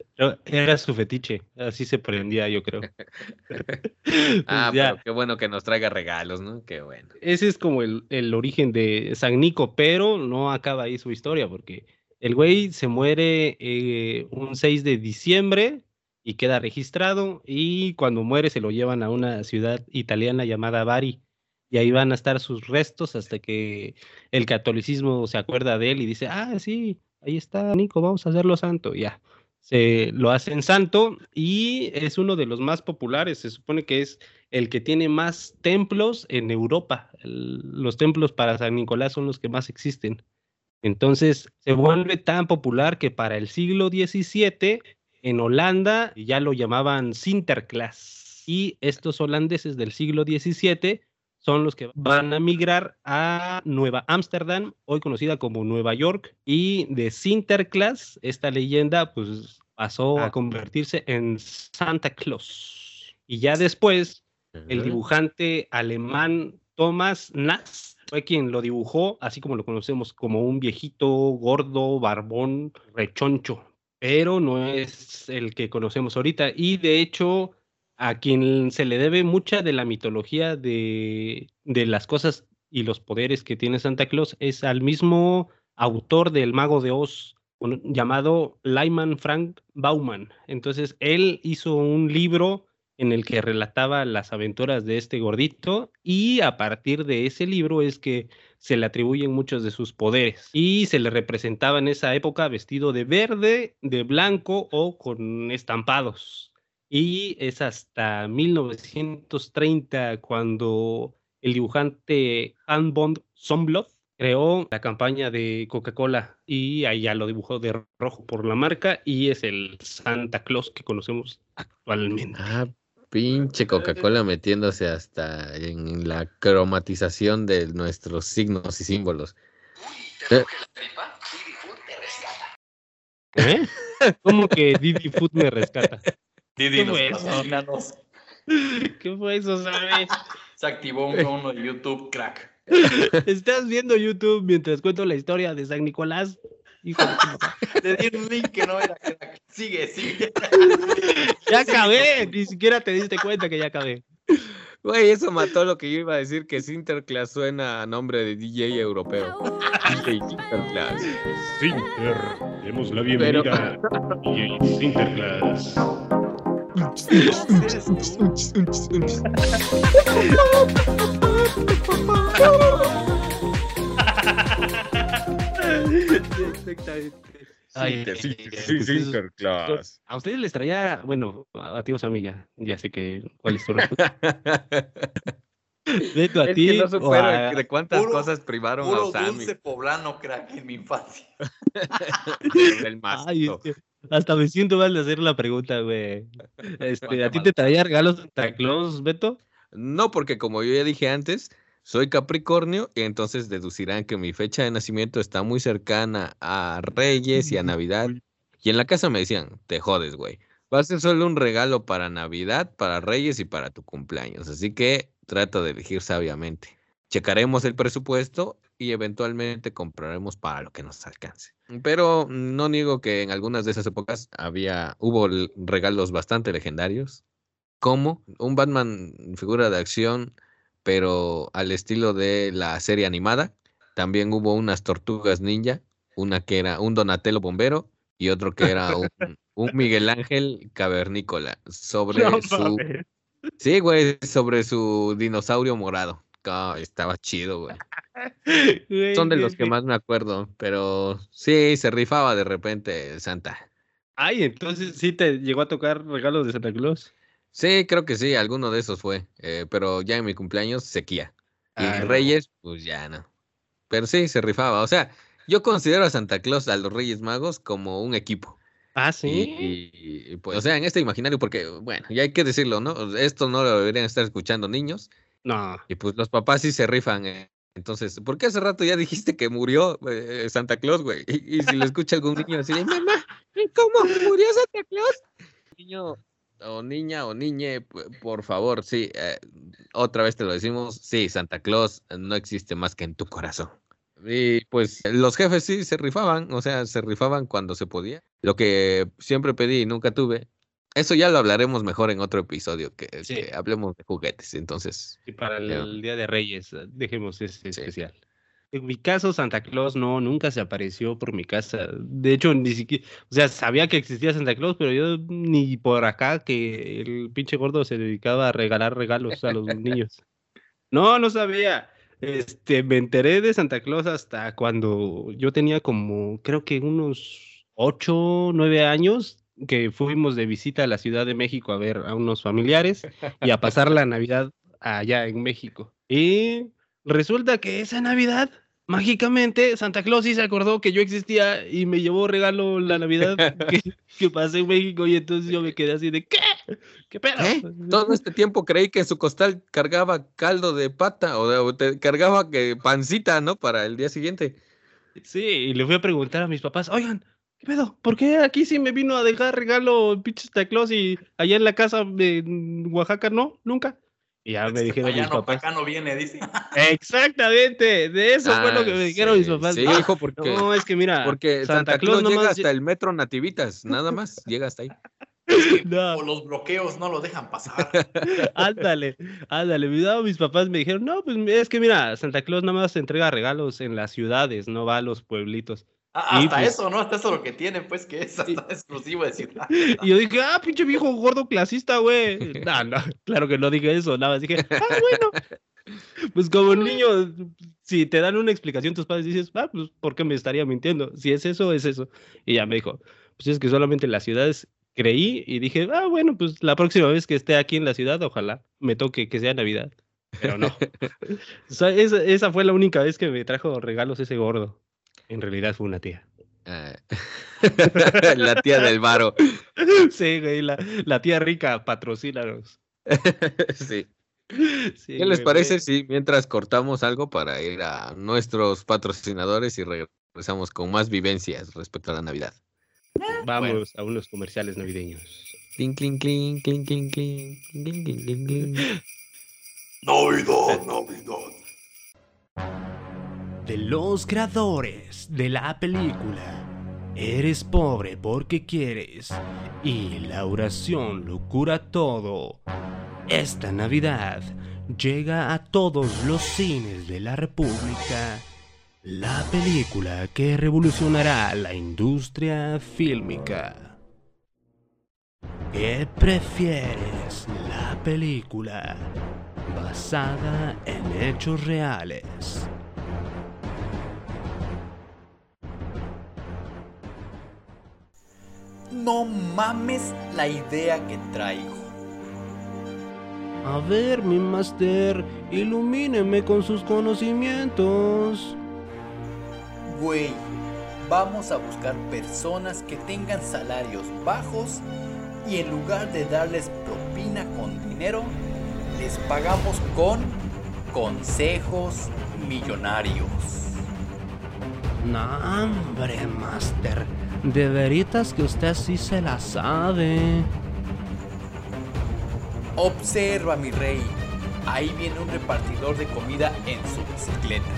Era su fetiche, así se prendía, yo creo. ah, pues pero qué bueno que nos traiga regalos, ¿no? Qué bueno. Ese es como el, el origen de San Nico, pero no acaba ahí su historia, porque el güey se muere eh, un 6 de diciembre y queda registrado, y cuando muere se lo llevan a una ciudad italiana llamada Bari y ahí van a estar sus restos hasta que el catolicismo se acuerda de él y dice, ah, sí, ahí está Nico, vamos a hacerlo santo, ya. Se lo hacen santo y es uno de los más populares, se supone que es el que tiene más templos en Europa. los templos para San Nicolás son los que más existen. Entonces se vuelve tan popular que para el siglo XVII en Holanda ya lo llamaban Sinterklaas. Y estos holandeses del siglo XVII son los que van a migrar a Nueva Ámsterdam, hoy conocida como Nueva York, y de Sinterklaas, esta leyenda, pues pasó a convertirse en Santa Claus. Y ya después, el dibujante alemán Thomas Nass fue quien lo dibujó, así como lo conocemos, como un viejito gordo, barbón, rechoncho, pero no es el que conocemos ahorita. Y de hecho, a quien se le debe mucha de la mitología de, de las cosas y los poderes que tiene Santa Claus es al mismo autor del Mago de Oz llamado Lyman Frank Bauman. Entonces, él hizo un libro en el que relataba las aventuras de este gordito y a partir de ese libro es que se le atribuyen muchos de sus poderes y se le representaba en esa época vestido de verde, de blanco o con estampados. Y es hasta 1930 cuando el dibujante Bond Sombloff creó la campaña de Coca-Cola y ahí ya lo dibujó de rojo por la marca y es el Santa Claus que conocemos actualmente. Ah, pinche Coca-Cola metiéndose hasta en la cromatización de nuestros signos y símbolos. ¿Eh? ¿Eh? ¿Cómo que Didi Food me rescata? Didi ¿Qué fue eso? ¿Qué fue eso, sabes? Se activó un uno de YouTube, crack. Estás viendo YouTube mientras cuento la historia de San Nicolás. Hijo de Te di un link que no era crack. Sigue, sigue. Ya acabé. Ni siquiera te diste cuenta que ya acabé. Güey, eso mató lo que yo iba a decir, que Sinterklaas suena a nombre de DJ europeo. DJ Sinterklaas. Sinter, demos la bienvenida a DJ Sinterklaas. Ay, Sí, eh, sí. A ustedes les traía, bueno, a ti, a mí ya, ya sé que cuál es tu Beto, a Es ti. que no o supera a- de cuántas Puro- cosas privaron a Puro Osami dulce poblano, crack, en mi infancia. Ay, este, hasta me siento mal de hacer la pregunta, güey. Este, ¿A ti te traía regalos Santa Claus, Beto? No, porque como yo ya dije antes, soy Capricornio y entonces deducirán que mi fecha de nacimiento está muy cercana a Reyes y a Navidad. Y en la casa me decían, te jodes, güey. Va a ser solo un regalo para Navidad, para Reyes y para tu cumpleaños. Así que trata de elegir sabiamente. Checaremos el presupuesto y eventualmente compraremos para lo que nos alcance. Pero no niego que en algunas de esas épocas había, hubo regalos bastante legendarios, como un Batman figura de acción, pero al estilo de la serie animada. También hubo unas tortugas ninja, una que era un Donatello bombero y otro que era un, un Miguel Ángel cavernícola sobre No su mames. Sí, güey, sobre su dinosaurio morado. Ah, estaba chido, güey. Son de los que más me acuerdo, pero sí, se rifaba de repente Santa. Ay, entonces sí te llegó a tocar regalos de Santa Claus. Sí, creo que sí, alguno de esos fue, eh, pero ya en mi cumpleaños sequía. Y Ah, no. Reyes, pues ya no. Pero sí, se rifaba. O sea, yo considero a Santa Claus, a los Reyes Magos, como un equipo. Ah, sí. y- y, pues, o sea, en este imaginario, porque, bueno, ya hay que decirlo, ¿no? Esto no lo deberían estar escuchando niños. No. Y pues los papás sí se rifan. eh. Entonces, ¿por qué hace rato ya dijiste que murió eh, Santa Claus, güey? Y, y si lo escucha algún niño así, mamá, ¿cómo murió Santa Claus? Niño o niña o niñe, por favor, sí, eh, otra vez te lo decimos, sí, Santa Claus no existe más que en tu corazón. Y pues los jefes sí se rifaban, o sea, se rifaban cuando se podía. Lo que siempre pedí y nunca tuve, eso ya lo hablaremos mejor en otro episodio, que, Sí. que hablemos de juguetes. Entonces, Y para el, Día de Reyes, eh, dejemos ese Sí. especial. En mi caso, Santa Claus no, nunca se apareció por mi casa. De hecho, ni siquiera, o sea, sabía que existía Santa Claus, pero yo ni por acá que el pinche gordo se dedicaba a regalar regalos a los niños. No, no sabía. Este, me enteré de Santa Claus hasta cuando yo tenía como, creo que unos ocho, nueve años, que fuimos de visita a la Ciudad de México a ver a unos familiares y a pasar la Navidad allá en México. Y resulta que esa Navidad, mágicamente, Santa Claus sí se acordó que yo existía y me llevó regalo la Navidad que, que pasé en México y entonces yo me quedé así de ¿qué? ¿Qué pedo? Todo este tiempo creí que su costal cargaba caldo de pata o, de- o te cargaba que pancita, ¿no? Para el día siguiente. Sí, y le fui a preguntar a mis papás, oigan, ¿qué pedo? ¿Por qué aquí sí me vino a dejar regalo pinche Santa Claus y allá en la casa de Oaxaca no? Nunca. Y ya me dijeron mis no, papás. acá no viene, dice. Exactamente, de eso fue lo Ah, que me dijeron mis papás. Sí, Ah, hijo, porque, No, es que mira, porque Santa, Claus, llega nomás hasta el metro Nativitas, nada más, llega hasta ahí. No. O los bloqueos no lo dejan pasar. Ándale, ándale. Mis papás me dijeron, no, pues es que mira, Santa Claus nada más entrega regalos en las ciudades, no va a los pueblitos. Ah, hasta pues eso, ¿no? Hasta eso lo que tiene, pues, que es hasta exclusivo decir. y yo dije, ah, pinche viejo gordo clasista, güey. No, no, claro que no dije eso, nada más dije, ah, bueno. Pues como un niño, si te dan una explicación tus padres dices, ah, pues, ¿por qué me estaría mintiendo? Si es eso, es eso. Y ya me dijo, pues es que solamente en las ciudades creí y dije, ah, bueno, pues la próxima vez que esté aquí en la ciudad, ojalá me toque que sea Navidad. Pero no. esa, esa fue la única vez que me trajo regalos ese gordo. En realidad fue una tía. Ah. la tía del varo. Sí, güey, la, la tía rica, patrocínanos. sí. ¿Qué les parece si mientras cortamos algo para ir a nuestros patrocinadores y regresamos con más vivencias respecto a la Navidad? Vamos a unos comerciales navideños. Cling, cling, cling, cling, cling, cling, cling, cling, cling. Navidad, Navidad. De los creadores de la película Eres pobre porque quieres y la oración lo cura todo. Esta Navidad llega a todos los cines de la República la película que revolucionará la industria fílmica. ¿Qué prefieres? La película basada en hechos reales. No mames la idea que traigo. A ver, mi máster, ilumíneme con sus conocimientos. Güey, vamos a buscar personas que tengan salarios bajos y en lugar de darles propina con dinero, les pagamos con consejos millonarios. No, hombre, máster. De veritas que usted sí se la sabe. Observa, mi rey. Ahí viene un repartidor de comida en su bicicleta.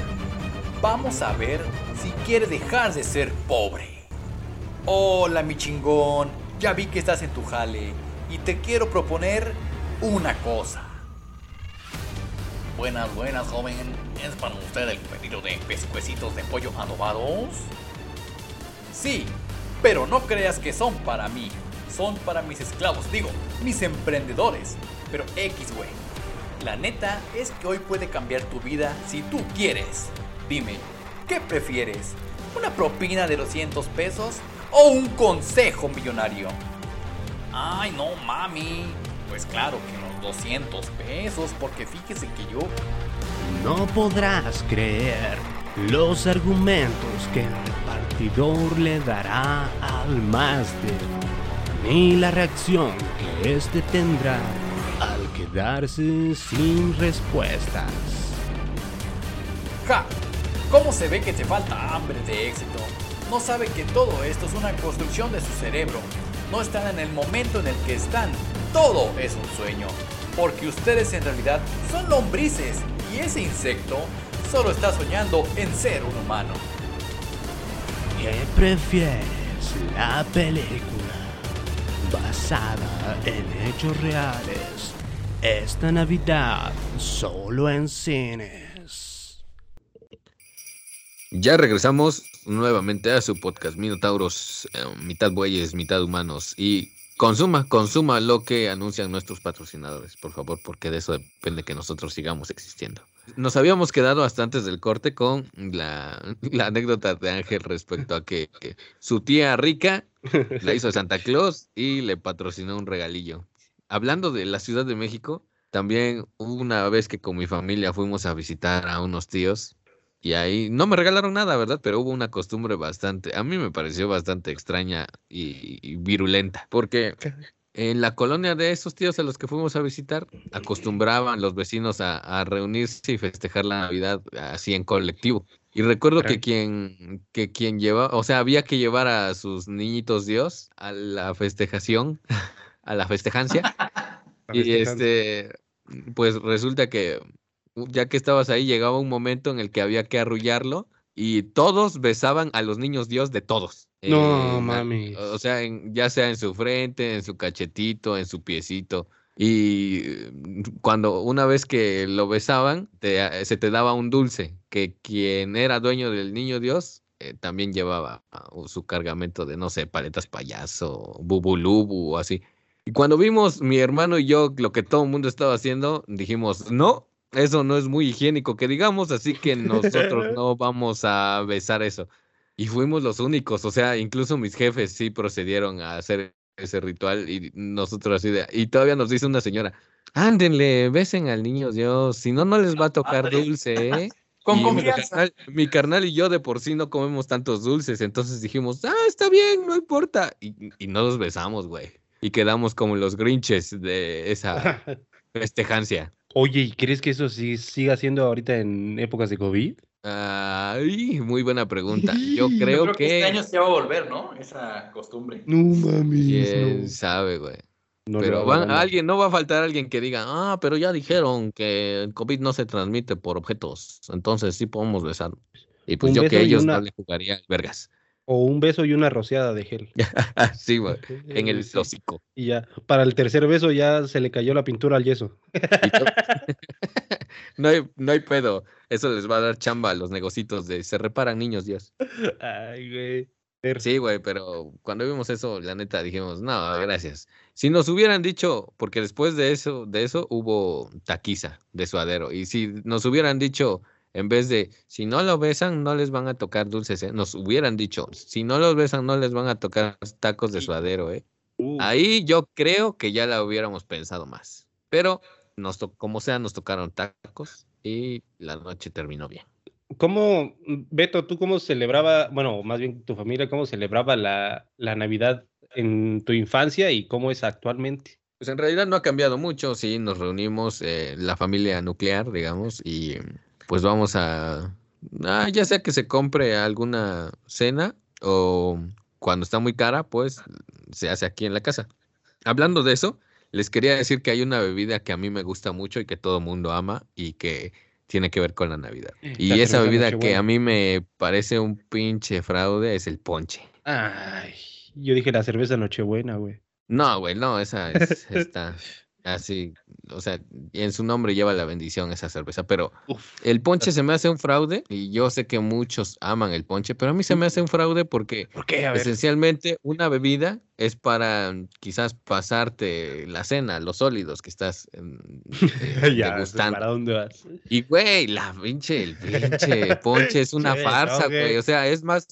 Vamos a ver si quiere dejar de ser pobre. Hola, mi chingón. Ya vi que estás en tu jale y te quiero proponer una cosa. Buenas, buenas, joven. ¿Es para usted el pedido de pescuecitos de pollo adobados? Sí, pero no creas que son para mí son para mis esclavos, digo, mis emprendedores. Pero X, güey. La neta es que hoy puede cambiar tu vida si tú quieres. Dime, ¿qué prefieres? ¿Una propina de 200 pesos o un consejo millonario? Ay, no, mami. Pues claro que los 200 pesos, porque fíjese que yo... No podrás creer los argumentos que el repartidor le dará al más de ni la reacción que éste tendrá al quedarse sin respuestas. ¡Ja! ¿Cómo se ve que te falta hambre de éxito? No sabe que todo esto es una construcción de su cerebro. No están en el momento en el que están. Todo es un sueño. Porque ustedes en realidad son lombrices y ese insecto solo está soñando en ser un humano. ¿Qué prefieres? ¿La película? basada en hechos reales. Esta Navidad solo en cines. Ya regresamos nuevamente a su podcast Minotauros, eh, mitad bueyes, mitad humanos. Y consuma, consuma lo que anuncian nuestros patrocinadores, por favor, porque de eso depende que nosotros sigamos existiendo. Nos habíamos quedado hasta antes del corte con la, anécdota de Ángel respecto a que su tía rica la hizo Santa Claus y le patrocinó un regalillo. Hablando de la Ciudad de México, también una vez que con mi familia fuimos a visitar a unos tíos y ahí no me regalaron nada, ¿verdad? Pero hubo una costumbre bastante, a mí me pareció bastante extraña y, virulenta, porque en la colonia de esos tíos a los que fuimos a visitar, acostumbraban los vecinos a reunirse y festejar la Navidad así en colectivo. Y recuerdo que quien, que quien lleva, o sea, había que llevar a sus niñitos Dios a la festejación, a la festejancia. y este, pues resulta que ya que estabas ahí, llegaba un momento en el que había que arrullarlo y todos besaban a los niños Dios de todos. No, mami. O sea, ya sea en su frente, en su cachetito, en su piecito. Y cuando una vez que lo besaban, se te daba un dulce, que quien era dueño del niño Dios eh, también llevaba ah, su cargamento de, no sé, paletas payaso, bubulubu o así. Y cuando vimos mi hermano y yo lo que todo el mundo estaba haciendo, dijimos, no, eso no es muy higiénico que digamos, así que nosotros no vamos a besar eso. Y fuimos los únicos, o sea, incluso mis jefes sí procedieron a hacer ese ritual y nosotros así de... Y todavía nos dice una señora, ándenle, besen al niño Dios, si no, no les va a tocar dulce, ¿eh? Con mi confianza. carnal, mi carnal y yo de por sí no comemos tantos dulces, entonces dijimos, ah, está bien, no importa. Y, y no los besamos, güey. Y quedamos como los grinches de esa festejancia. Oye, ¿y crees que eso sí siga siendo ahorita en épocas de COVID? Ay, muy buena pregunta. Yo Yo creo, que que... este año se va a volver, ¿no? Esa costumbre. No mames. ¿Quién sabe, güey? No pero van- banda. alguien, no va a faltar alguien que diga, ah, pero ya dijeron que el COVID no se transmite por objetos, entonces sí podemos besar. Y pues Un yo que ellos una- no le jugaría al vergas. O un beso y una rociada de gel. sí, güey, en el Sí. hocico. Y ya, para el tercer beso ya se le cayó la pintura al yeso. No, hay, no hay pedo. Eso les va a dar chamba a los negocitos de se reparan niños, Dios. Ay, güey. Sí, güey, pero cuando vimos eso, la neta dijimos, no, gracias. Si nos hubieran dicho, porque después de eso, de eso hubo taquiza de suadero, y si nos hubieran dicho, en vez de, si no lo besan, no les van a tocar dulces, ¿eh? nos hubieran dicho, si no los besan, no les van a tocar tacos de suadero, ¿eh? Uh, Ahí yo creo que ya la hubiéramos pensado más. Pero, nos como sea, nos tocaron tacos y la noche terminó bien. ¿Cómo, Beto, tú cómo celebraba, bueno, más bien tu familia, cómo celebraba la, la Navidad en tu infancia y cómo es actualmente? Pues en realidad no ha cambiado mucho, sí, nos reunimos, eh, la familia nuclear, digamos, y pues vamos a, ah, ya sea que se compre alguna cena o cuando está muy cara, pues se hace aquí en la casa. Hablando de eso, les quería decir que hay una bebida que a mí me gusta mucho y que todo mundo ama y que tiene que ver con la Navidad. Y La esa bebida que a mí me parece un pinche fraude es el ponche. Ay, yo dije la cerveza Nochebuena, güey. No, güey, no, esa es, está así, o sea, en su nombre lleva la bendición esa cerveza, pero Uf. el ponche se me hace un fraude y yo sé que muchos aman el ponche, pero a mí se me hace un fraude porque esencialmente una bebida es para quizás pasarte la cena, los sólidos que estás em, eh, ya, degustando. ¿para dónde vas? Y güey, la pinche, el pinche ponche es una farsa, güey. o sea, es más,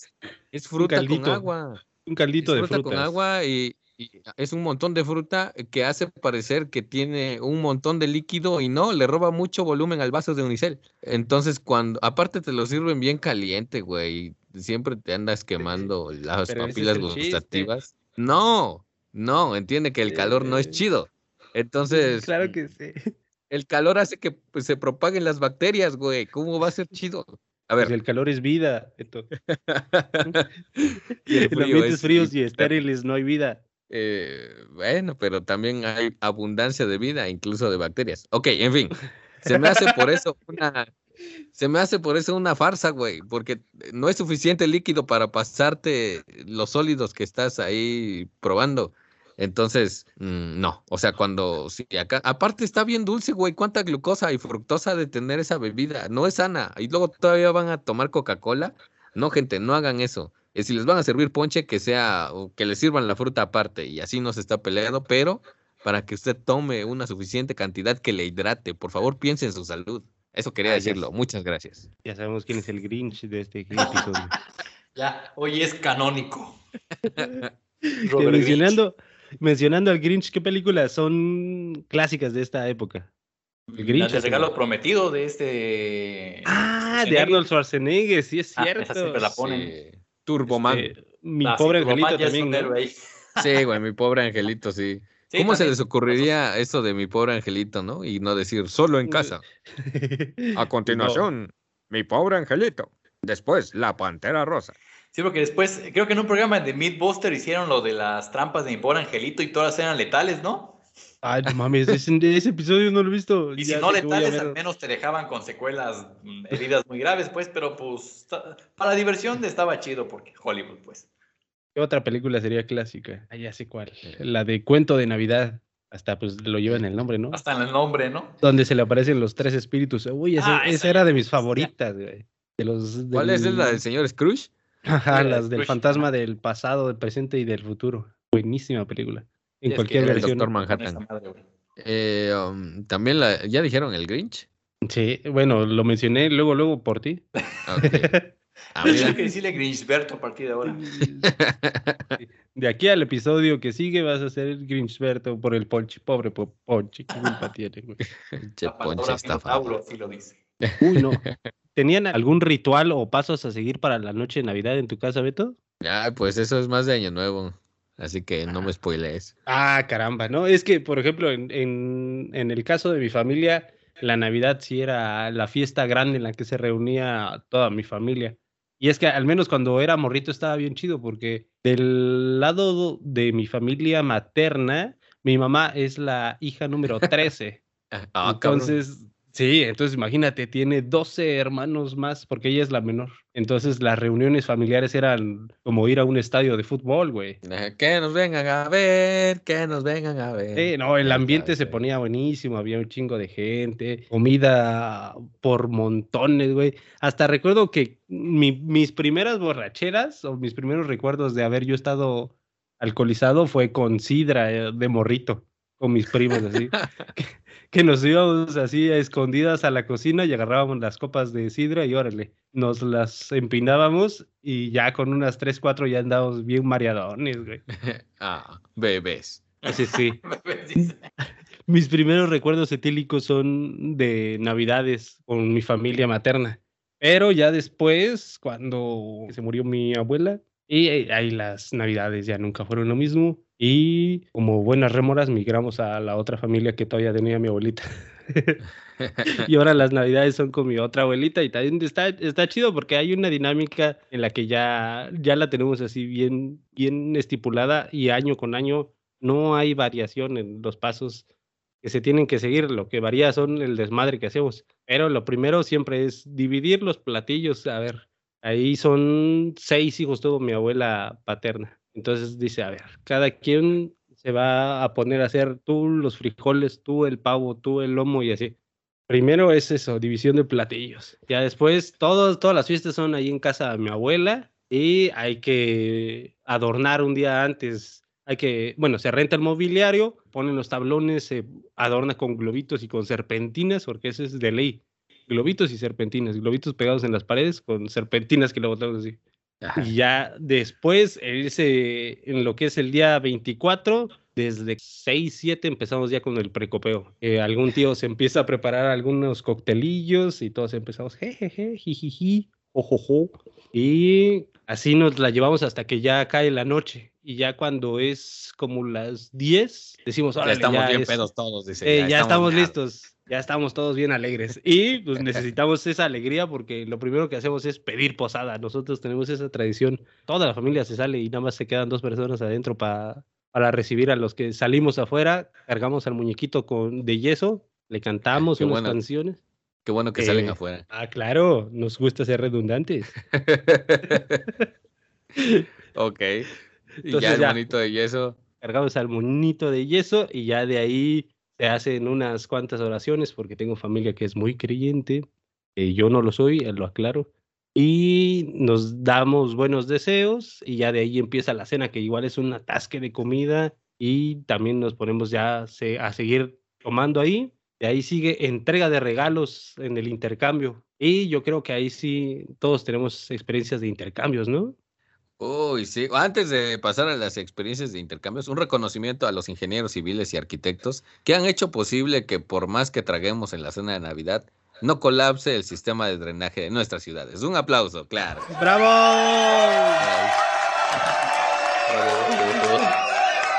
es fruta con agua. Un caldito Es de fruta frutas. con agua y, y es un montón de fruta que hace parecer que tiene un montón de líquido y no, le roba mucho volumen al vaso de unicel. Entonces, cuando, aparte te lo sirven bien caliente, güey, siempre te andas quemando las Pero papilas chiste. gustativas. No, no, entiende que el calor no es Eh, chido. Entonces, Claro que sí. el calor hace que pues, se propaguen las bacterias, güey. ¿Cómo va a ser chido? A Pues ver, el calor es vida. Y el En ambientes es fríos y estériles no hay vida. Eh, bueno, pero también hay abundancia de vida, incluso de bacterias. Ok, en fin, se me hace por eso una, se me hace por eso una farsa, güey, porque no es suficiente líquido para pasarte los sólidos que estás ahí probando. Entonces, mm, no, o sea, cuando, sí, acá, aparte está bien dulce, güey, cuánta glucosa y fructosa de tener esa bebida, no es sana, y luego todavía van a tomar Coca-Cola. No, gente, no hagan eso. Eh, Si les van a servir ponche, que sea, o que les sirvan la fruta aparte y así no se está peleando, pero para que usted tome una suficiente cantidad que le hidrate, por favor piense en su salud. Eso quería Ah, decirlo. Muchas gracias. Ya sabemos quién es el Grinch de este episodio. Ya, hoy es canónico. Grinch. mencionando, mencionando al Grinch, ¿qué películas son clásicas de esta época? El Grinch. es regalo prometido de este. Ah, de. Arnold Schwarzenegger, sí es Ah, cierto. esa siempre la ponen. Sí. Turboman. Este, mi Ah, pobre angelito también. Sí, güey, mi pobre angelito, sí. Sí, ¿Cómo se les ocurriría eso de mi pobre angelito, no? Y no decir solo en casa. A continuación, mi pobre angelito. Después, la pantera rosa. Sí, porque después, creo que en un programa de Mythbuster hicieron lo de las trampas de mi pobre angelito y todas eran letales, ¿no? Ay, no mames, ese, ese episodio no lo he visto. Y ya si no letales, al menos te dejaban con secuelas, mm, heridas muy graves, pues, pero pues, para la diversión estaba chido, porque Hollywood, pues. ¿Qué otra película sería clásica? Ah, ya sé cuál. La de Cuento de Navidad. Hasta pues lo lleva en el nombre, ¿no? Hasta en el nombre, ¿no? Donde se le aparecen los tres espíritus. Uy, esa, Ah, esa esa era de mis favoritas, güey. De los, ¿Cuál es? ¿Es la del señor Scrooge? Ajá, las del Scrooge. fantasma del pasado, del presente y del futuro. Buenísima película. En Es cualquier que el versión. Doctor Manhattan. madre. Eh, um, también la, ya dijeron el Grinch. Sí, bueno, lo mencioné luego, luego por ti. Ah, ok. Ah, que decirle Grinchberto a partir de ahora. De aquí al episodio que sigue vas a ser Grinchberto por el Ponchi. Pobre po- Ponchi, qué culpa tiene, güey. Estafa. Minotauro sí lo dice. Uy, no. ¿Tenían algún ritual o pasos a seguir para la noche de Navidad en tu casa, Beto? Ah, pues eso es más de Año Nuevo. Así que no me spoilees. Ah, caramba, ¿no? Es que, por ejemplo, en, en, en el caso de mi familia, la Navidad sí era la fiesta grande en la que se reunía toda mi familia. Y es que al menos cuando era morrito estaba bien chido, porque del lado de mi familia materna, mi mamá es la hija número 13. Ah, cabrón. Sí, entonces imagínate, tiene 12 hermanos más, porque ella es la menor. Entonces las reuniones familiares eran como ir a un estadio de fútbol, güey. Que nos vengan a ver, que nos vengan a ver. Sí, no, el ambiente se ponía buenísimo, había un chingo de gente, comida por montones, güey. Hasta recuerdo que mi- mis primeras borracheras o mis primeros recuerdos de haber yo estado alcoholizado fue con sidra eh, de morrito, con mis primos así. que, que nos íbamos así a escondidas a la cocina y agarrábamos las copas de sidra y órale, nos las empinábamos y ya con unas 3, 4 ya andábamos bien mareadones, güey. Ah, bebés. Así sí. Mis primeros recuerdos etílicos son de Navidades con mi familia materna. Pero ya después, cuando se murió mi abuela, y eh, ahí las Navidades ya nunca fueron lo mismo. Y como buenas rémoras, migramos a la otra familia que todavía tenía mi abuelita. y ahora las Navidades son con mi otra abuelita y también está, está chido porque hay una dinámica en la que ya, ya la tenemos así bien, bien estipulada y año con año no hay variación en los pasos que se tienen que seguir. Lo que varía son el desmadre que hacemos. Pero lo primero siempre es dividir los platillos. A ver, ahí son seis hijos tuvo mi abuela paterna. Entonces dice, a ver, cada quien se va a poner a hacer tú los frijoles, tú el pavo, tú el lomo y así. Primero es eso, división de platillos. Ya después, todos, todas las fiestas son ahí en casa de mi abuela y hay que adornar un día antes. Hay que, bueno, se renta el mobiliario, ponen los tablones, se adorna con globitos y con serpentinas, porque eso es de ley. Globitos y serpentinas, globitos pegados en las paredes con serpentinas que le botamos así. Y ya después, ese, en lo que es el día 24, desde 6, 7 empezamos ya con el precopeo. Eh, algún tío se empieza a preparar algunos coctelillos y todos empezamos, jejeje, jijiji, ojojo. Y así nos la llevamos hasta que ya cae la noche. Y ya cuando es como las 10, decimos, Ya "Órale, estamos ya bien es- pedos todos, dice. eh, ya, estamos meados". listos, ya estamos todos bien alegres. Y pues necesitamos esa alegría porque lo primero que hacemos es pedir posada. Nosotros tenemos esa tradición. Toda la familia se sale y nada más se quedan dos personas adentro pa- para recibir a los que salimos afuera. Cargamos al muñequito con, de yeso, le cantamos Qué unas bueno. canciones. Qué bueno que salen Eh, afuera. Ah, claro, nos gusta ser redundantes. ok. Y Entonces ya el ya. monito de yeso. cargamos al monito de yeso y ya de ahí se hacen unas cuantas oraciones porque tengo familia que es muy creyente, eh, yo no lo soy, lo aclaro, y nos damos buenos deseos y ya de ahí empieza la cena que igual es un atasque de comida y también nos ponemos ya se- a seguir tomando ahí. De ahí sigue entrega de regalos en el intercambio. Y yo creo que ahí sí todos tenemos experiencias de intercambios, ¿no? Uy, sí. Antes de pasar a las experiencias de intercambios, un reconocimiento a los ingenieros civiles y arquitectos que han hecho posible que por más que traguemos en la cena de Navidad, no colapse el sistema de drenaje de nuestras ciudades. Un aplauso, claro. ¡Bravo!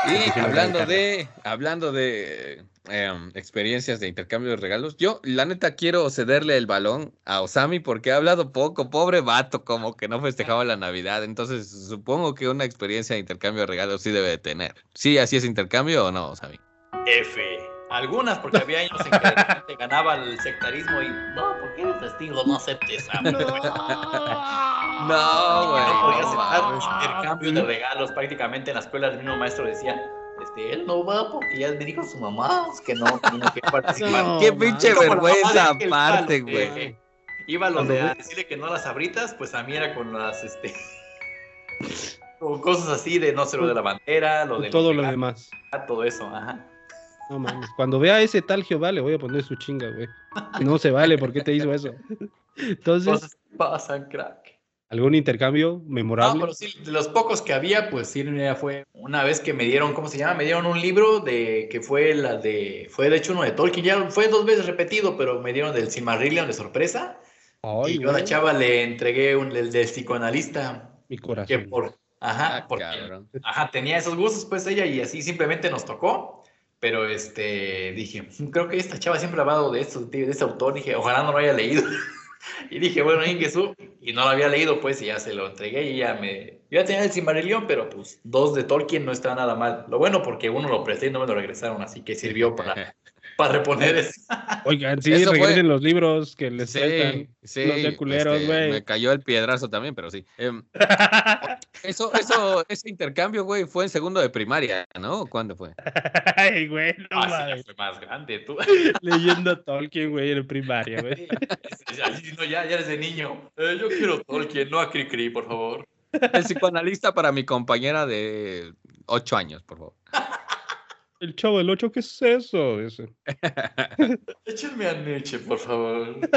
Y hablando de, hablando de em, experiencias de intercambio de regalos, yo la neta quiero cederle el balón a Osami porque ha hablado poco, pobre vato, como que no festejaba la Navidad, entonces supongo que una experiencia de intercambio de regalos sí debe de tener. ¿Sí, así es intercambio o no, Osami? F. Algunas, porque había años en que repente ganaba el sectarismo y no, porque eres testigo, no aceptes. Ah, No, güey. No podía no aceptar un mames. intercambio de regalos. Prácticamente en la escuela el mismo maestro decía, este, él no va porque ya me dijo su mamá que no tiene que participar. No, Qué pinche vergüenza aparte, güey. eh, Iba a los de a decirle que no las abritas, pues a mí era con las, este, O cosas así de no ser lo de la bandera, lo de todo lo legal, demás. todo eso, ajá. No mames. Cuando vea a ese tal Jehová, le voy a poner su chinga, güey. No se vale, ¿por qué te hizo eso? Entonces, Cosas pasan, crack. ¿Algún intercambio No, memorable? pero sí, de los pocos que había, pues sí, ya fue una vez que me dieron, ¿cómo se llama? Me dieron un libro de que fue la de, fue de hecho uno de Tolkien, ya fue dos veces repetido, pero me dieron del Silmarillion de sorpresa. Ay, y yo a la chava le entregué un, el del psicoanalista, mi que corazón. por, ajá, Ah, porque, ajá, tenía esos gustos, pues ella, y así simplemente nos tocó. Pero este, dije, creo que esta chava siempre ha hablado de esto, de este autor. Dije, ojalá no lo haya leído. y dije, bueno, Ingesu, y no lo había leído, pues, y ya se lo entregué y ya me. Yo ya tenía el Silmarillion, pero pues dos de Tolkien no está nada mal. Lo bueno porque uno lo presté y no me lo regresaron, así que sirvió para, para reponer eso. Oigan, sí, Eso fue- regresen los libros que les Sí, sí. No sean culeros, este, güey. me cayó el piedrazo también, pero sí. Em, eso, eso, ese intercambio, güey, fue en segundo de primaria, ¿no? ¿Cuándo fue? Ay, güey, no Ah, sí, fue más grande, tú. Leyendo Tolkien, güey, en primaria, güey. No, ya, ya eres de niño. Eh, yo quiero Tolkien, no a Cricri, por favor. El psicoanalista para mi compañera de ocho años, por favor. El chavo del 8, ¿qué es eso? Ese. Échenme a Nietzsche, por favor.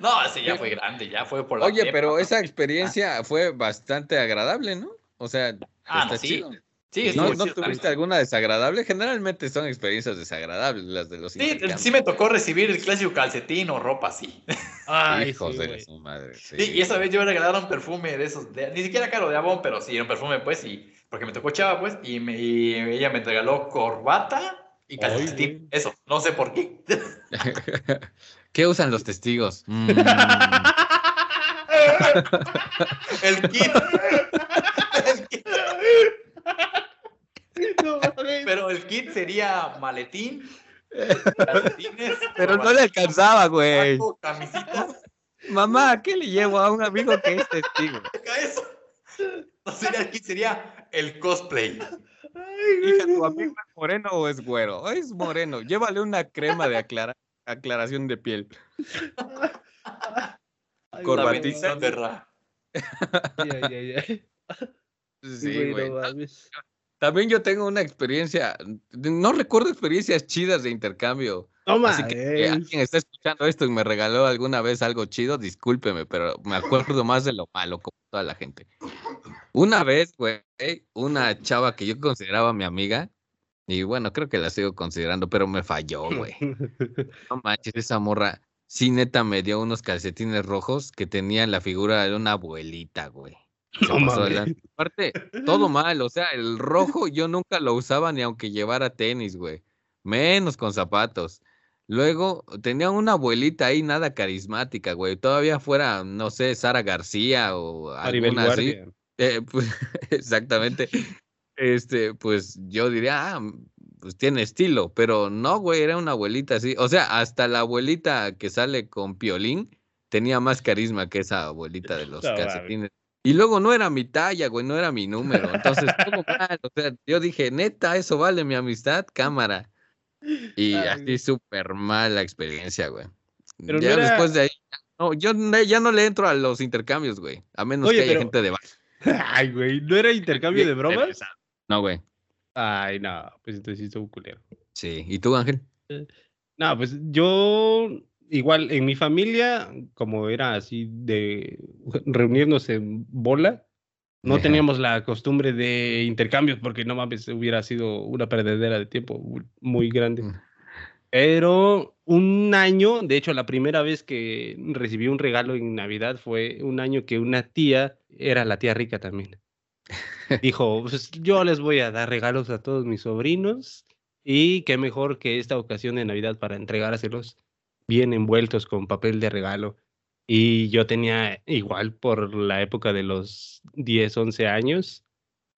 No, ese ya fue grande, ya fue por la Oye, pero ¿no? esa experiencia fue bastante agradable, ¿no? O sea, Ah, está no, sí. chido. Sí, ¿No, ¿no tuviste alguna desagradable? Generalmente son experiencias desagradables las de los Sí, sí me tocó recibir el clásico calcetín o ropa así. Ay, Hijos sí, de su madre. Sí. Sí, y esa vez yo me regalaron perfume de esos, de- ni siquiera caro de Avon, pero sí, un perfume, pues, y porque me tocó chava, pues, y, me- y ella me regaló corbata y calcetín. Eso, no sé por qué. ¿Qué usan los testigos? Mm, El kit. El kit. No. Pero el kit sería maletín, pero no le alcanzaba, güey. Mamá, ¿qué le llevo a un amigo que es testigo? eso. No sería el kit, sería el cosplay. Hija, ¿tu amigo es moreno o es güero? Es moreno. Llévale una crema de aclara- aclaración de piel. Ay. Ay, ay, ay. Sí, Güey, no. También yo tengo una experiencia, no recuerdo experiencias chidas de intercambio. No Así que si mames. alguien está escuchando esto y me regaló alguna vez algo chido, discúlpeme, pero me acuerdo más de lo malo, como toda la gente. Una vez, güey, una chava que yo consideraba mi amiga, y bueno, creo que la sigo considerando, pero me falló, güey. No manches, esa morra, sí, neta, me dio unos calcetines rojos que tenían la figura de una abuelita, güey. Se No pasó. Aparte, todo mal, o sea, el rojo yo nunca lo usaba ni aunque llevara tenis, güey. Menos con zapatos. Luego tenía una abuelita ahí, nada carismática, güey. Todavía fuera, no sé, Sara García o Maribel alguna así. Eh, pues, exactamente. Este, pues yo diría, ah, pues tiene estilo, pero no, güey, era una abuelita así. O sea, hasta la abuelita que sale con Piolín tenía más carisma que esa abuelita de los No calcetines. Y luego no era mi talla, güey, no era mi número. Entonces, todo mal. O sea, yo dije, neta, eso vale mi amistad, cámara. Y Ay, así súper mal la experiencia, güey. Pero no ya era- después de ahí, no, yo ya no le entro a los intercambios, güey. A menos Oye, que haya pero- gente de base. Ay, güey. ¿No era intercambio de bromas? No, güey. Ay, no. Pues entonces sí estuvo culero. Sí. ¿Y tú, Ángel? No, pues yo igual en mi familia, como era así de reunirnos en bola, no teníamos la costumbre de intercambios porque no mames, hubiera sido una perdedera de tiempo mu- muy grande. Mm. Pero un año, de hecho, la primera vez que recibí un regalo en Navidad fue un año que una tía, era la tía rica también, dijo, pues yo les voy a dar regalos a todos mis sobrinos y qué mejor que esta ocasión de Navidad para entregárselos bien envueltos con papel de regalo. Y yo tenía igual por la época de los 10, 11 años.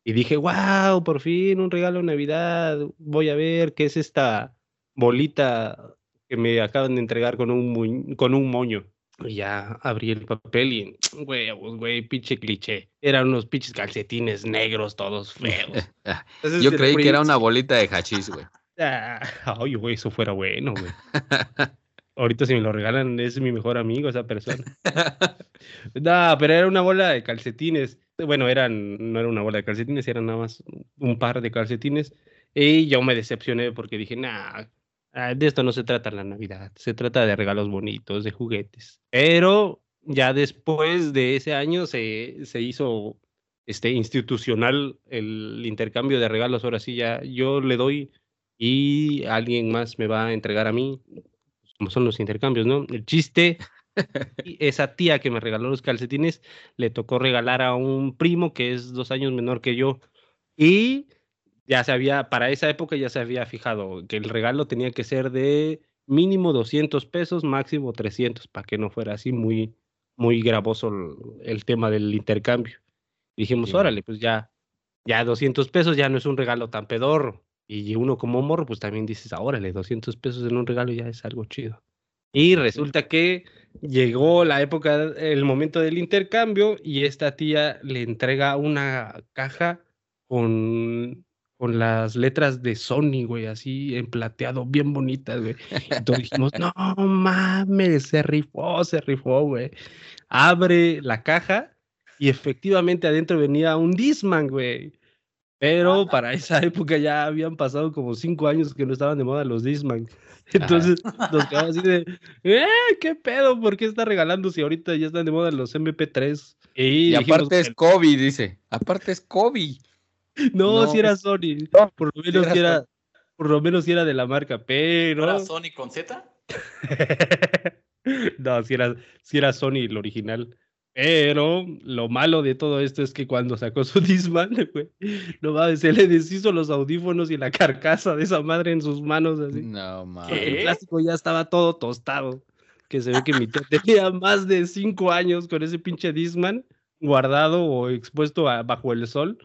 Y dije, wow, por fin un regalo de Navidad. Voy a ver qué es esta bolita que me acaban de entregar con un, con un moño. Y ya abrí el papel y, huevos, güey, pinche cliché. Eran unos pinches calcetines negros, todos feos. Entonces, Yo creí que era una bolita de hachís, güey. Ah, ay, güey, eso fuera bueno, güey. Ahorita si me lo regalan es mi mejor amigo esa persona. no, pero era una bola de calcetines. Bueno, eran, no era una bola de calcetines, eran nada más un par de calcetines. Y yo me decepcioné porque dije, nah, ah, de esto no se trata la Navidad, se trata de regalos bonitos, de juguetes. Pero ya después de ese año se, se hizo este, institucional el intercambio de regalos. Ahora sí, ya yo le doy y alguien más me va a entregar a mí, como son los intercambios, ¿no? El chiste, esa tía que me regaló los calcetines, le tocó regalar a un primo que es dos años menor que yo. Y ya se había, para esa época ya se había fijado que el regalo tenía que ser de mínimo 200 pesos, máximo 300, para que no fuera así muy, muy gravoso el, el tema del intercambio. Dijimos, Sí. órale, pues ya, ya 200 pesos ya no es un regalo tan pedorro. Y uno como morro, pues también dices, "Ah, órale, 200 pesos en un regalo ya es algo chido. Y resulta que llegó la época, el momento del intercambio y esta tía le entrega una caja con, con las letras de Sony, güey, así en plateado, bien bonitas, güey. Todos dijimos, no mames, se rifó, se rifó, güey. Abre la caja y efectivamente adentro venía un Disman, güey. Pero para esa época ya habían pasado como cinco años que no estaban de moda los Disman. Entonces nos quedamos así de, ¿eh? ¿Qué pedo? ¿Por qué está regalando si ahorita ya están de moda los MP3? Y, Y dijimos, aparte es Kobe, dice. Aparte es Kobe. no, no, si era Sony. No, Por lo menos si era, por lo menos si era de la marca, pero. ¿Era Sony con Z? no, si era, si era Sony el original. Pero lo malo de todo esto es que cuando sacó su Disman, güey, no mames, se le deshizo los audífonos y la carcasa de esa madre en sus manos así. No, mames. El plástico ya estaba todo tostado. Que se ve que mi tía tenía más de cinco años con ese pinche Disman guardado o expuesto a- bajo el sol.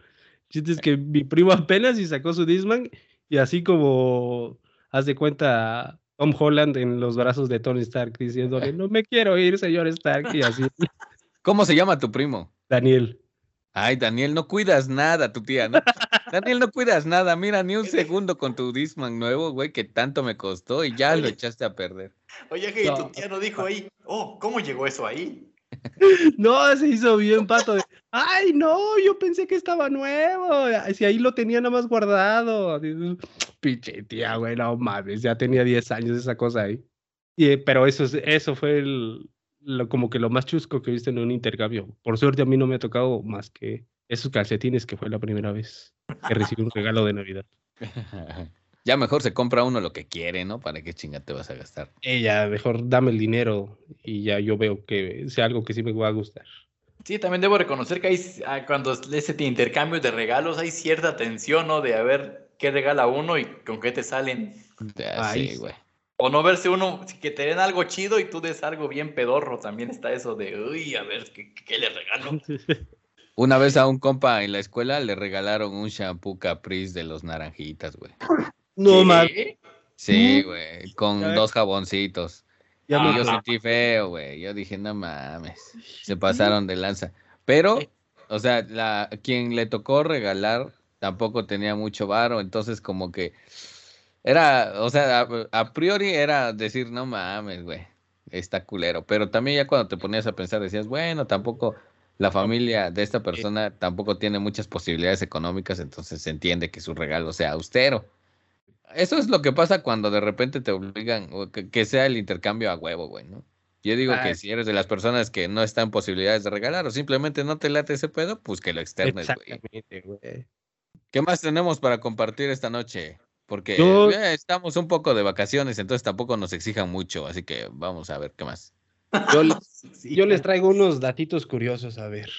Chiste es que mi primo apenas y sacó su Disman y así como haz de cuenta Tom Holland en los brazos de Tony Stark diciéndole no me quiero ir señor Stark y así ¿Cómo se llama tu primo? Daniel Ay, Daniel, no cuidas nada, tu tía, ¿no? Daniel, no cuidas nada. Mira, ni un segundo con tu Disman nuevo, güey, que tanto me costó y ya lo echaste a perder. Oye, que tu tía no dijo ahí, oh, ¿cómo llegó eso ahí? no se hizo bien pato de ay no yo pensé que estaba nuevo si ahí lo tenía nada más guardado pinche tía güey no mames ya tenía 10 años esa cosa ahí Y, eh, pero eso es- eso fue el, lo, como que lo más chusco que viste en un intercambio por suerte a mí no me ha tocado más que esos calcetines que fue la primera vez que recibí un regalo de navidad ya mejor se compra uno lo que quiere, ¿no? ¿Para qué chinga te vas a gastar? ella mejor dame el dinero y ya yo veo que sea algo que sí me va a gustar Sí, también debo reconocer que hay, ah, cuando es ese intercambio de regalos hay cierta tensión, ¿no? De a ver qué regala uno y con qué te salen. Ya, Ay, sí, güey. O no verse uno, que te den algo chido y tú des algo bien pedorro. También está eso de, uy, a ver, ¿qué, qué le regalo? Una vez a un compa en la escuela le regalaron un shampoo Caprice de los naranjitas, güey. no mames Sí, güey, con dos jaboncitos. ya Y me yo sentí feo, güey. Yo dije, no mames. Se pasaron de lanza. Pero, o sea, la, quien le tocó regalar tampoco tenía mucho varo. Entonces, como que era, o sea, a, a priori era decir, no mames, güey. Está culero. Pero también ya cuando te ponías a pensar, decías, bueno, tampoco la familia de esta persona tampoco tiene muchas posibilidades económicas. Entonces se entiende que su regalo sea austero. Eso es lo que pasa cuando de repente te obligan, o que, que sea el intercambio a huevo, güey, ¿no? Yo digo Ah. que si eres de las personas que no están en posibilidades de regalar o simplemente no te late ese pedo, pues que lo externes, güey. ¿Qué más tenemos para compartir esta noche? Porque Yo- eh, estamos un poco de vacaciones, entonces tampoco nos exijan mucho, así que vamos a ver qué más. Yo, les- Sí. yo les traigo unos datitos curiosos, a ver.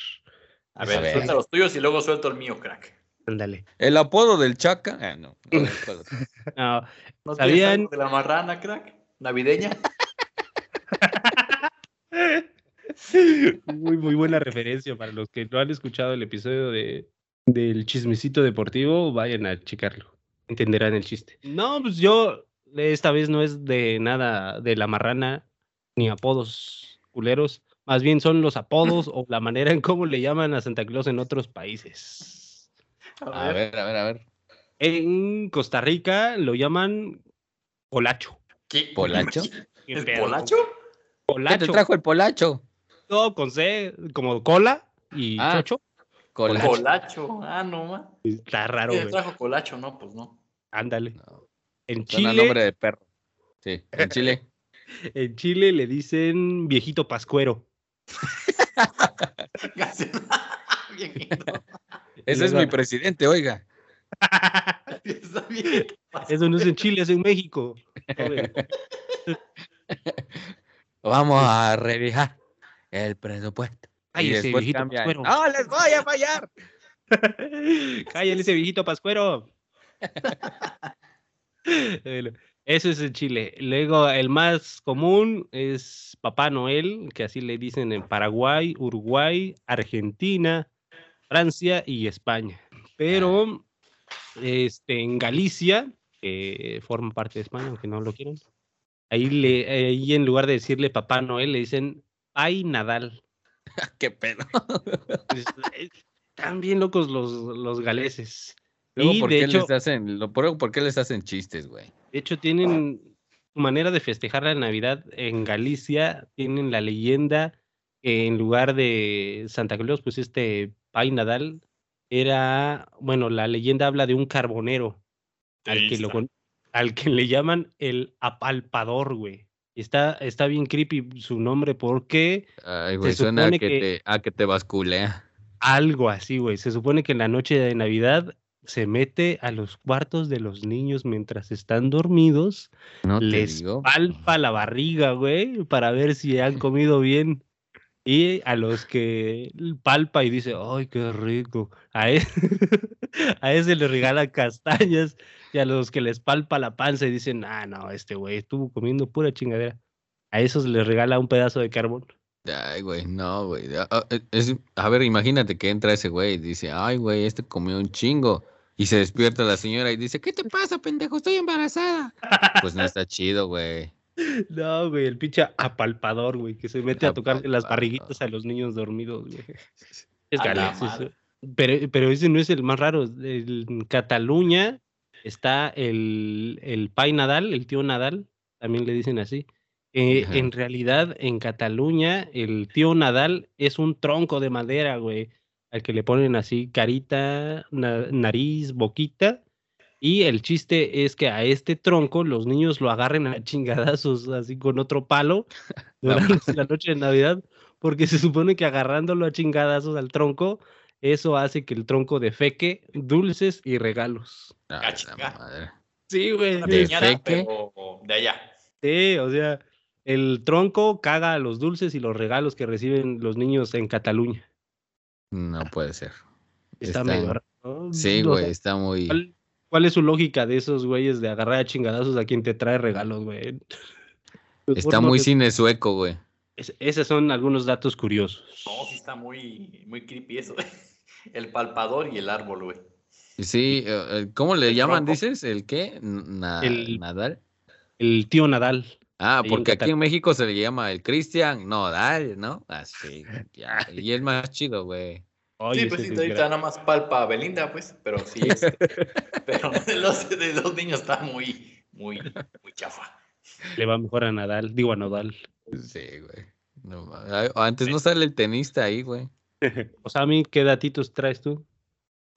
A ver, A ver. suelta los tuyos y luego suelto el mío, crack. Ándale. El apodo del Chaca, ah, no. no. No, ¿No ¿Sabían? de la marrana, crack? ¿Navideña? muy, muy buena referencia para los que no han escuchado el episodio de, del chismecito deportivo, vayan a checarlo. Entenderán el chiste. No, pues yo esta vez no es de nada de la marrana ni apodos culeros. Más bien son los apodos o la manera en cómo le llaman a Santa Claus en otros países. A ver, a ver, a ver. En Costa Rica lo llaman Polacho. ¿Qué? ¿Polacho? ¿Qué ¿El polacho? ¿Qué te Polacho. trajo el polacho? No, con C, como cola y Ah. chocho. Colacho. Colacho. Ah, no, ma. Está raro, ¿Qué güey. trajo colacho? No, pues no. Ándale. No, En Suena Chile, nombre de perro. Sí, en Chile. en Chile le dicen viejito pascuero. Viejito. Ese es mi presidente, oiga. Está bien. Eso no es en Chile, es en México. Joder. Vamos a revisar el presupuesto. Ay, y ese después viejito cambia. pascuero. ¡No, les voy a fallar! Cállale ese viejito pascuero. Eso es en Chile. Luego, el más común es Papá Noel, que así le dicen en Paraguay, Uruguay, Argentina, Francia y España. Pero este, en Galicia, que forma parte de España, aunque no lo quieran, ahí, le, ahí en lugar de decirle Papá Noel, le dicen Ay Nadal. ¡Qué pedo! Pues, eh, Están bien locos los, los galeses. Luego, Y ¿por, de qué hecho, les hacen, lo- por, por qué les hacen chistes, güey? de hecho, tienen su manera de festejar la Navidad en Galicia, tienen la leyenda que en lugar de Santa Claus, pues este Pai Nadal era, bueno, la leyenda habla de un carbonero al que, lo, al que le llaman el apalpador, güey. Está, está bien creepy su nombre porque Ay, güey, suena a supone que, que- Te, a que te basculea. Algo así, güey. Se supone que en la noche de Navidad se mete a los cuartos de los niños mientras están dormidos, No les palpa la barriga, güey, para ver si han comido bien. Y a los que palpa y dice, ¡ay, qué rico! A, e- a ese le regala castañas y a los que les palpa la panza y dicen, ah, no, este güey estuvo comiendo pura chingadera. A esos les regala un pedazo de carbón. Ay, güey, no, güey. Ah, ah, eh, es- a ver, imagínate que entra ese güey y dice, ay, güey, este comió un chingo. Y se despierta la señora y dice, ¿qué te pasa, pendejo? Estoy embarazada. Pues no está chido, güey. No, güey, el pinche apalpador, güey, que se mete a tocarle las barriguitas a los niños dormidos, güey. Es. Pero, pero ese no es el más raro. En Cataluña está el, el Pai Nadal, el tío Nadal, también le dicen así. Eh, en realidad, en Cataluña, el tío Nadal es un tronco de madera, güey, al que le ponen así carita, na- nariz, boquita. Y el chiste es que a este tronco los niños lo agarren a chingadazos, así con otro palo, La durante la noche de Navidad, porque se supone que agarrándolo a chingadazos al tronco, eso hace que el tronco defeque dulces y regalos. Ah, Ah, madre. Sí, güey. ¿De piñata, feque? pero de allá. Sí, o sea, el tronco caga a los dulces y los regalos que reciben los niños en Cataluña. No puede ser. Está Está- medio raro, ¿no? Sí, güey, está muy... ¿Cuál, cuál es su lógica de esos güeyes de agarrar a chingadazos a quien te trae regalos, güey? Pues, Está muy sé, cine sueco, güey. es- esos son algunos datos curiosos. No, sí está muy, muy creepy eso. El palpador y el árbol, güey. Sí, eh, eh, ¿cómo le El llaman, tronco. dices? ¿El qué? Na- El- ¿Nadal? El tío Nadal. Ah, porque aquí en México se le llama el Cristian Nodal, ¿no? Así, ya. Y es más chido, güey. Sí, pues sí, ahorita nada más palpa a Belinda, pues, pero sí, este, pero de los, de los niños está muy, muy, muy chafa. Le va mejor a Nadal, digo a Nodal. Sí, güey. No, antes no sale el tenista ahí, güey. O sea, a mí, ¿qué datitos traes tú?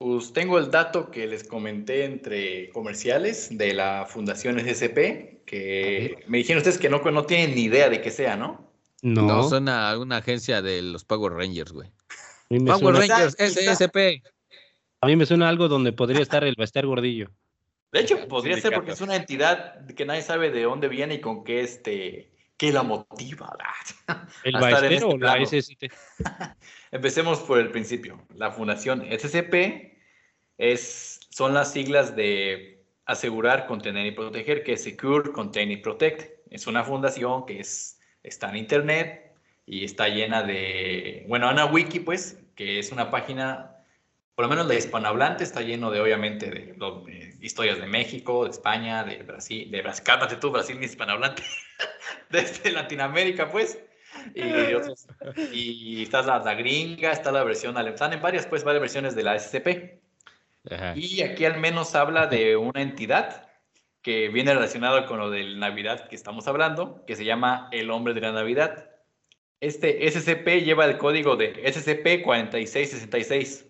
Pues tengo el dato que les comenté entre comerciales de la Fundación SCP, que me dijeron ustedes que no, no tienen ni idea de qué sea, ¿no? No, No, suena a una agencia de los Power Rangers, güey. Power suena, Rangers, SSP. a mí me suena algo donde podría estar el Baster Gordillo. De hecho, podría ser porque es una entidad que nadie sabe de dónde viene y con qué este, qué la motiva. ¿El Baester o este la plano. SST? Empecemos por el principio. La Fundación SCP es, son las siglas de asegurar, contener y proteger, que es Secure, Contain y Protect. Es una fundación que es, está en Internet y está llena de, bueno, una wiki, pues, que es una página, por lo menos la hispanohablante está lleno de, obviamente, de, lo- de historias de México, de España, de Brasil, de Brasil, cálmate tú, Brasil hispanohablante, desde Latinoamérica, pues. Y, de otros- y está la, la gringa, está la versión alemana, están en varias, pues, varias versiones de la SCP. Ajá. Y aquí al menos habla de una entidad que viene relacionado con lo de Navidad que estamos hablando, que se llama El Hombre de la Navidad. Este SCP lleva el código de SCP-4666.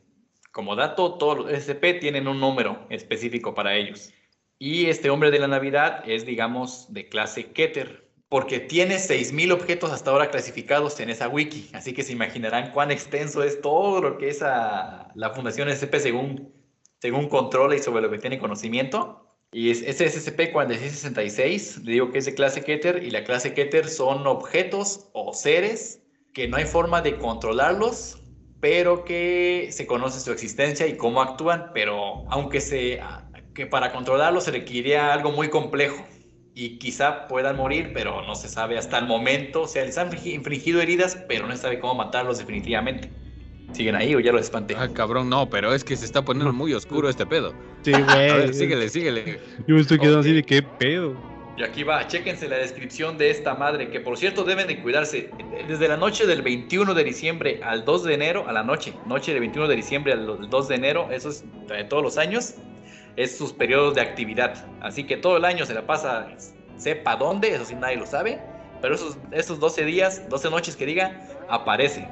Como dato, todos los SCP tienen un número específico para ellos. Y este Hombre de la Navidad es, digamos, de clase Keter, porque tiene 6.000 objetos hasta ahora clasificados en esa wiki. Así que se imaginarán cuán extenso es todo lo que es la Fundación SCP según, según controla y sobre lo que tiene conocimiento. Y es, ese SCP-4666, le digo que es de clase Keter, y la clase Keter son objetos o seres que no hay forma de controlarlos, pero que se conoce su existencia y cómo actúan, pero aunque se, que para controlarlos se requeriría algo muy complejo y quizá puedan morir, pero no se sabe hasta el momento, o sea, les han infligido heridas, pero no se sabe cómo matarlos definitivamente. ¿Siguen ahí o ya los espanté? Ah, cabrón, no, pero es que se está poniendo muy oscuro este pedo. Sí, güey. A ver, síguele, síguele. Yo me estoy quedando así de qué pedo. Y aquí va, chéquense la descripción de esta madre, que por cierto deben de cuidarse. Desde la noche del 21 de diciembre al 2 de enero, a la noche, noche del 21 de diciembre al 2 de enero, eso es de todos los años, es sus periodos de actividad. Así que todo el año se la pasa, sepa dónde, eso sí nadie lo sabe, pero esos, esos 12 días, 12 noches que diga, aparece.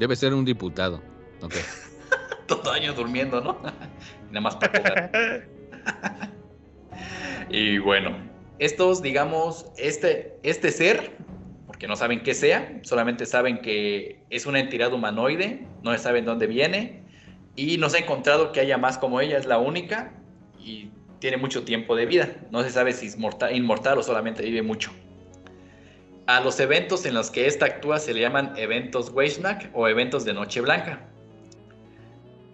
Debe ser un diputado. Todo año durmiendo, ¿no? Nada más para y bueno, estos, digamos, este, este ser, porque no saben qué sea, solamente saben que es una entidad humanoide, no saben dónde viene, y no se ha encontrado que haya más como ella, es la única, y tiene mucho tiempo de vida. No se sabe si es mortal, inmortal o solamente vive mucho. A los eventos en los que esta actúa se le llaman eventos Weishnak o eventos de Noche Blanca.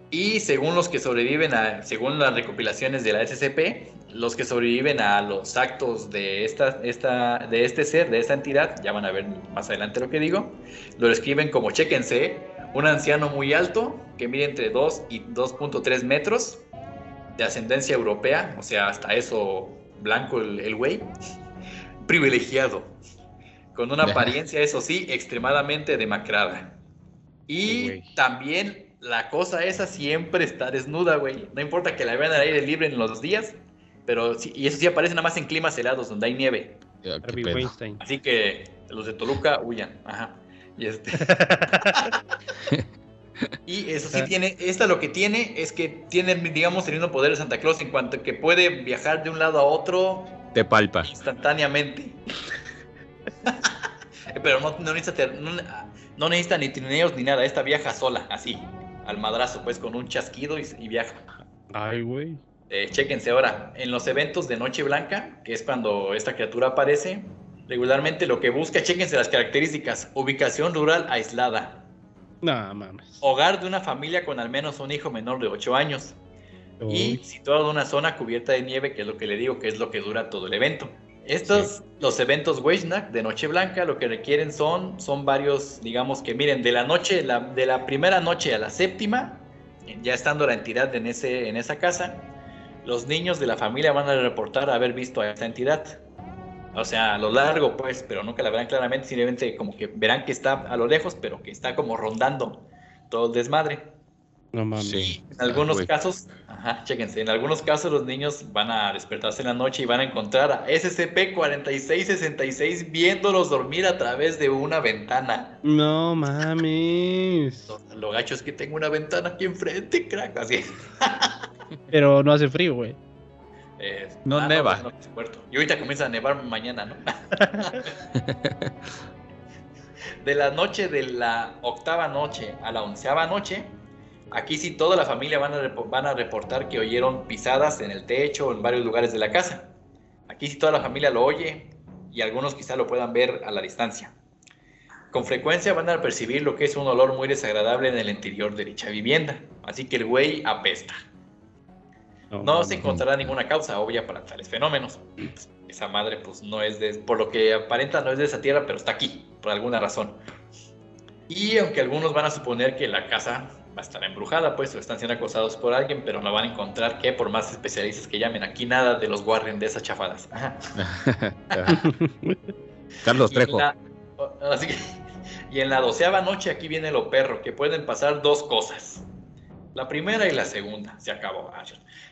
Y según los que sobreviven a, según las recopilaciones de la SCP, los que sobreviven a los actos de, esta, esta, de este ser, de esta entidad, ya van a ver más adelante lo que digo, lo describen como, chéquense, un anciano muy alto que mide entre 2 y 2.3 metros, de ascendencia europea, o sea, hasta eso blanco el güey, privilegiado, con una apariencia, eso sí, extremadamente demacrada. Y también la cosa esa siempre está desnuda, güey. No importa que la vean al aire libre en los días, pero y eso sí aparece nada más en climas helados donde hay nieve. Así que los de Toluca huyan. Ajá. Y este. y eso sí tiene, esta lo que tiene es que tiene, digamos, el mismo poder de Santa Claus en cuanto que puede viajar de un lado a otro. Te palpa. Instantáneamente. Pero no, no, necesita, no, necesita ni trineos ni nada, esta viaja sola, así al madrazo, pues con un chasquido y, viaja. Ay, güey. Eh, chéquense ahora, en los eventos de Noche Blanca, que es cuando esta criatura aparece, regularmente lo que busca, chéquense las características, ubicación rural aislada. No, mames. Hogar de una familia con al menos un hijo menor de 8 años. Y situado en una zona cubierta de nieve, que es lo que le digo, que es lo que dura todo el evento. Estos, los eventos Weishnak de Noche Blanca, lo que requieren son, son varios, digamos que miren, de la noche, la, de la primera noche a la séptima, ya estando la entidad en, ese, en esa casa, los niños de la familia van a reportar haber visto a esa entidad. O sea, a lo largo, pues, pero nunca la verán claramente, simplemente como que verán que está a lo lejos, pero que está como rondando todo el desmadre. No mames. En algunos casos, ajá, chéquense, en algunos casos los niños van a despertarse en la noche y van a encontrar a SCP-4666 viéndolos dormir a través de una ventana. No mames. Lo, gacho es que tengo una ventana aquí enfrente, crack, así. Pero no hace frío, güey. Eh, no ah, neva. y ahorita comienza a nevar mañana, ¿no? de la noche de la octava noche a la onceava noche, Aquí sí toda la familia van a, van a reportar que oyeron pisadas en el techo o en varios lugares de la casa. Aquí sí toda la familia lo oye y algunos quizá lo puedan ver a la distancia. Con frecuencia van a percibir lo que es un olor muy desagradable en el interior de dicha vivienda. Así que el güey apesta. No, se encontrará ninguna causa obvia para tales fenómenos. Esa madre, pues no es de, por lo que aparenta, no es de esa tierra, pero está aquí, por alguna razón. Y aunque algunos van a suponer que la casa va a estar embrujada, pues, o están siendo acosados por alguien, pero no van a encontrar que, por más especialistas que llamen, aquí nada de los Warren de esas chafadas. Carlos Trejo. Y en, la, doceava noche aquí viene lo perro, que pueden pasar dos cosas. La primera y la segunda, se acabó. Ah,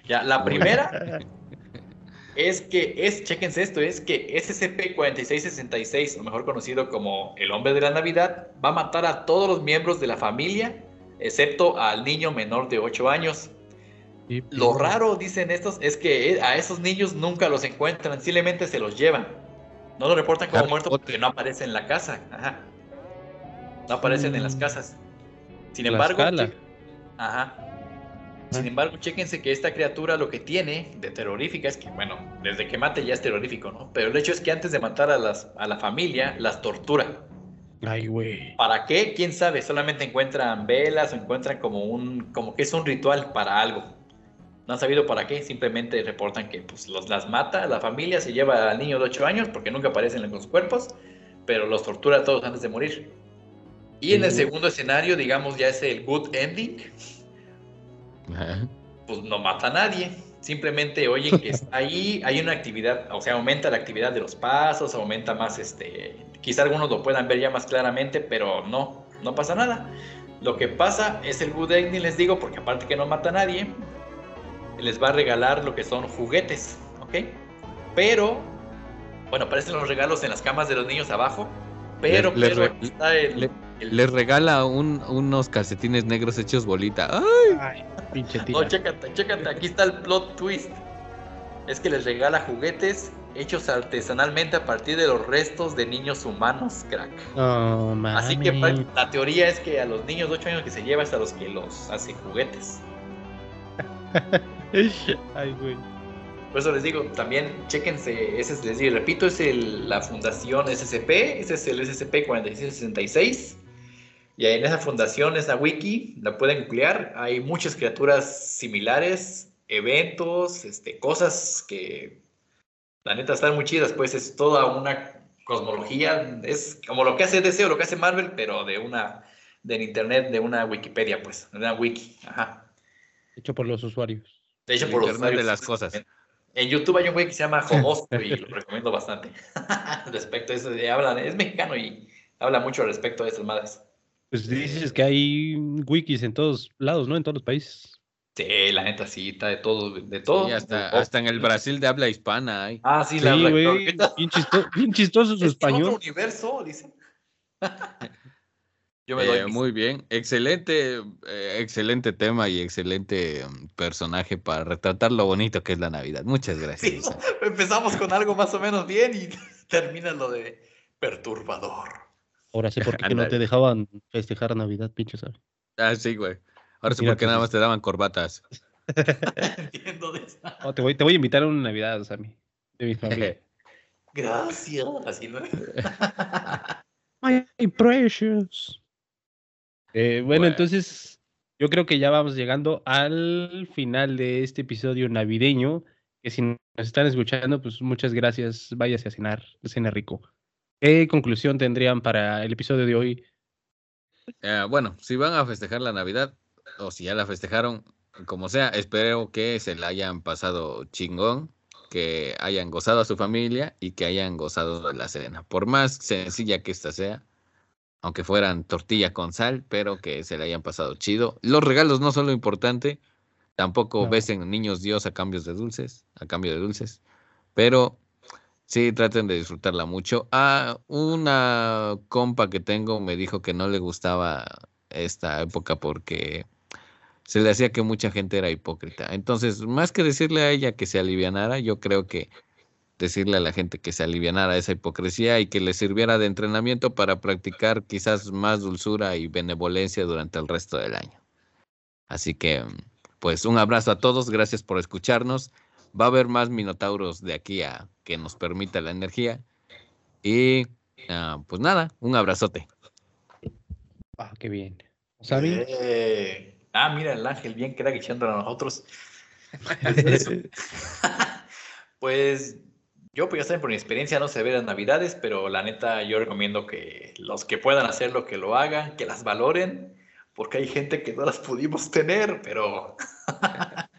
ya, la primera, es que es, chéquense esto, es que SCP-4666, o mejor conocido como el hombre de la Navidad, va a matar a todos los miembros de la familia, excepto al niño menor de 8 años. Lo raro, dicen estos, es que a esos niños nunca los encuentran, simplemente se los llevan. No los reportan como muertos porque no aparecen en la casa. Ajá. No aparecen en las mm. casas. Sin embargo, ajá. Sin embargo, chéquense que esta criatura lo que tiene de terrorífica es que, bueno, desde que mate ya es terrorífico, ¿no? Pero el hecho es que antes de matar a, las, a la familia, las tortura. Ay, güey. ¿Para qué? ¿Quién sabe? Solamente encuentran velas o encuentran como un, como que es un ritual para algo. No han sabido para qué, simplemente reportan que pues los, las mata, la familia se lleva al niño de 8 años porque nunca aparecen en los cuerpos, pero los tortura a todos antes de morir. Y en el segundo escenario, digamos, ya es el good ending. Pues no mata a nadie. Simplemente oyen que está ahí, hay una actividad, o sea, aumenta la actividad de los pasos, aumenta más, este, quizá algunos lo puedan ver ya más claramente, pero no, no pasa nada. Lo que pasa es el good ending, les digo, porque aparte que no mata a nadie, les va a regalar lo que son juguetes, ¿ok? Pero, bueno, aparecen los regalos en las camas de los niños abajo, pero, pero está el les regala unos calcetines negros hechos bolita. ¡Ay! pinche tía. No, chécate, chécate, aquí está el plot twist. Es que les regala juguetes hechos artesanalmente a partir de los restos de niños humanos, crack. Oh, Así que la teoría es que a los niños de 8 años que se lleva es a los que los hace juguetes. Ay, güey. Por eso les digo, también chéquense, ese les digo, repito, es el, la fundación SCP, ese es el SCP-4666. Y en esa fundación, esa wiki, la pueden googlear. Hay muchas criaturas similares, eventos, este, cosas que la neta están muy chidas. Pues es toda una cosmología. Es como lo que hace DC o lo que hace Marvel, pero de una, del internet, de una Wikipedia, pues, de una wiki. Ajá. Hecho por los usuarios. De hecho, por los usuarios. de las cosas. En YouTube hay un güey que se llama Homosto y lo recomiendo bastante. respecto a eso, habla, es mexicano y habla mucho respecto a esas madres. Pues dices que hay wikis en todos lados, ¿no? En todos los países. Sí, la neta sí, está de todo, de todo. hasta, hasta, en el Brasil de habla hispana hay. Ah, sí, la habla güey. Bien, bien, chistoso su español. Otro universo, dice. Yo me doy eh, muy bien, excelente, eh, excelente tema y excelente mm, personaje para retratar lo bonito que es la Navidad. Muchas gracias. empezamos con algo más o menos bien y termina lo de perturbador. Ahora sí, porque no te dejaban festejar Navidad, pinche, ¿sabes? Ah, sí, güey. Ahora sí, porque nada más te daban corbatas. Entiendo de eso. te, voy, te voy a invitar a una Navidad, Sammy, de mi familia. Gracias. Así no. My precious. Eh, bueno, entonces yo creo que ya vamos llegando al final de este episodio navideño. Que si nos están escuchando, pues muchas gracias. Váyase a cenar, cena rico. ¿Qué conclusión tendrían para el episodio de hoy? Eh, bueno, si van a festejar la Navidad o si ya la festejaron, como sea, espero que se la hayan pasado chingón, que hayan gozado a su familia y que hayan gozado de la cena. Por más sencilla que esta sea, aunque fueran tortilla con sal, pero que se le hayan pasado chido. Los regalos no son lo importante, tampoco besen niños Dios a cambios de dulces, a cambio de dulces, pero Sí, traten de disfrutarla mucho. Ah, una compa que tengo me dijo que no le gustaba esta época porque se le hacía que mucha gente era hipócrita. Entonces, más que decirle a ella que se alivianara, yo creo que decirle a la gente que se alivianara esa hipocresía y que le sirviera de entrenamiento para practicar quizás más dulzura y benevolencia durante el resto del año. Así que, pues un abrazo a todos, gracias por escucharnos va a haber más minotauros de aquí a que nos permita la energía. Y ah, pues nada, un abrazote. Ah, qué bien. Eh, ah, mira, el ángel bien que era echando a nosotros. pues yo, pues ya saben, por mi experiencia no se ve las navidades, pero la neta yo recomiendo que los que puedan hacerlo, que lo hagan, que las valoren, porque hay gente que no las pudimos tener, pero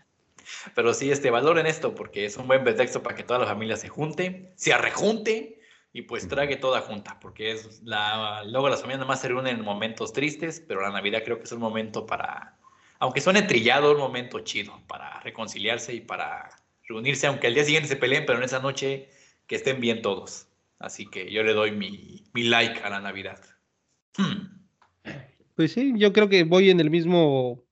Pero sí, este, valoren esto porque es un buen pretexto para que toda la familia se junte, se arrejunte y pues trague toda junta, porque es la, luego las familias nada más se reúnen en momentos tristes, pero la Navidad creo que es un momento para, aunque suene trillado, un momento chido para reconciliarse y para reunirse, aunque al día siguiente se peleen, pero en esa noche que estén bien todos. Así que yo le doy mi, mi like a la Navidad. Hmm. Pues sí, yo creo que voy en el mismo,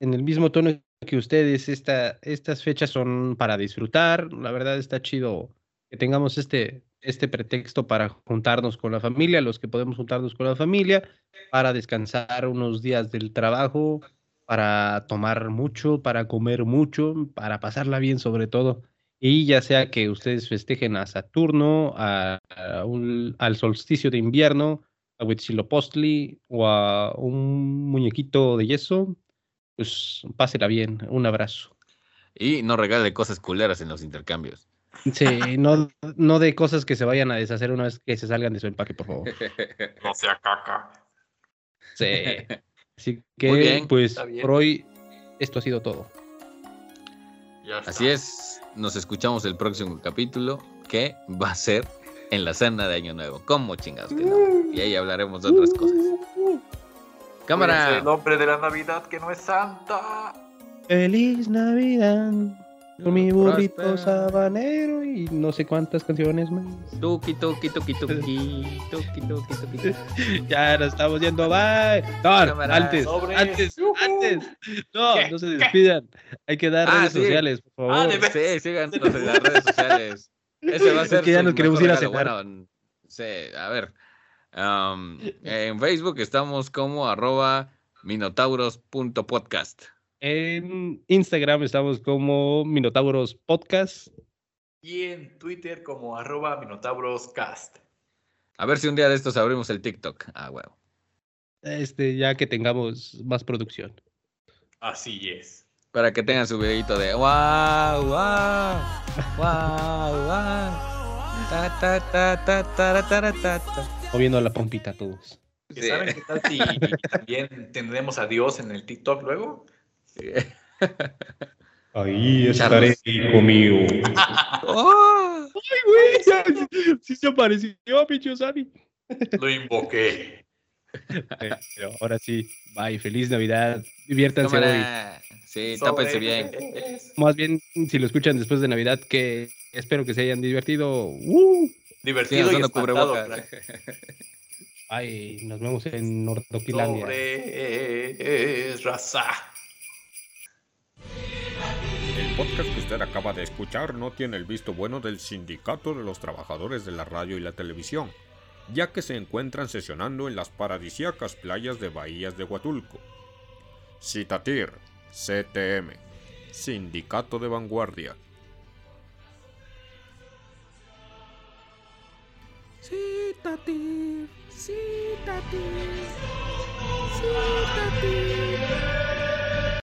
en el mismo tono que ustedes. Esta, estas fechas son para disfrutar. La verdad está chido que tengamos este, este pretexto para juntarnos con la familia, los que podemos juntarnos con la familia, para descansar unos días del trabajo, para tomar mucho, para comer mucho, para pasarla bien sobre todo. Y ya sea que ustedes festejen a Saturno, a, un, al solsticio de invierno, a Huitzilopochtli o a un muñequito de yeso, pues pásela bien. Un abrazo. Y no regale cosas culeras en los intercambios. Sí, no, no de cosas que se vayan a deshacer una vez que se salgan de su empaque, por favor. No sea caca. Sí. Así que, pues, por hoy, esto ha sido todo. Así es, nos escuchamos el próximo capítulo, que va a ser en la cena de Año Nuevo. ¿Cómo chingados que no? Y ahí hablaremos de otras cosas. Cámara. El nombre de la Navidad que no es Santa. Feliz Navidad. Con mi burrito sabanero y no sé cuántas canciones más. Tuki, tuki, tuki, tuki, tuki, tuki, tuki. Ya nos estamos yendo, bye. No, antes, antes, antes. No, no se despidan. Hay que dar ah, redes sociales, por favor. Ah, sí, síganos en las redes sociales. Ese va a ser. Es que ya nos queremos ir a cenar. Bueno, sí, a ver. Um, en Facebook estamos como arroba minotauros.podcast. En Instagram estamos como Minotauros Podcast. Y en Twitter como arroba Minotauroscast. A ver si un día de estos abrimos el TikTok. Ah, huevo. Este, ya que tengamos más producción. Así es. Para que tengan su videito de wow, wow, wow, wow. Ta, ta, ta, ta, ta, ta, ta, ta. Moviendo la pompita todos. ¿Saben qué tal si también tendremos a Dios en el TikTok luego? Ahí estaré, hijo mío. ¡Ay, güey! Sí se apareció, pinche Sammy. Lo invoqué. Pero ahora sí, bye, feliz Navidad. Diviértanse hoy. Sí, tápense bien. Más bien, si lo escuchan después de Navidad, que espero que se hayan divertido. ¡Uh! Divertido y espantado. Ay, nos vemos en Nortoquilandia. Sobre raza podcast que usted acaba de escuchar no tiene el visto bueno del Sindicato de los Trabajadores de la Radio y la Televisión, ya que se encuentran sesionando en las paradisíacas playas de Bahías de Huatulco. Citatir, CTM, Sindicato de Vanguardia. Citatir, Citatir, Citatir.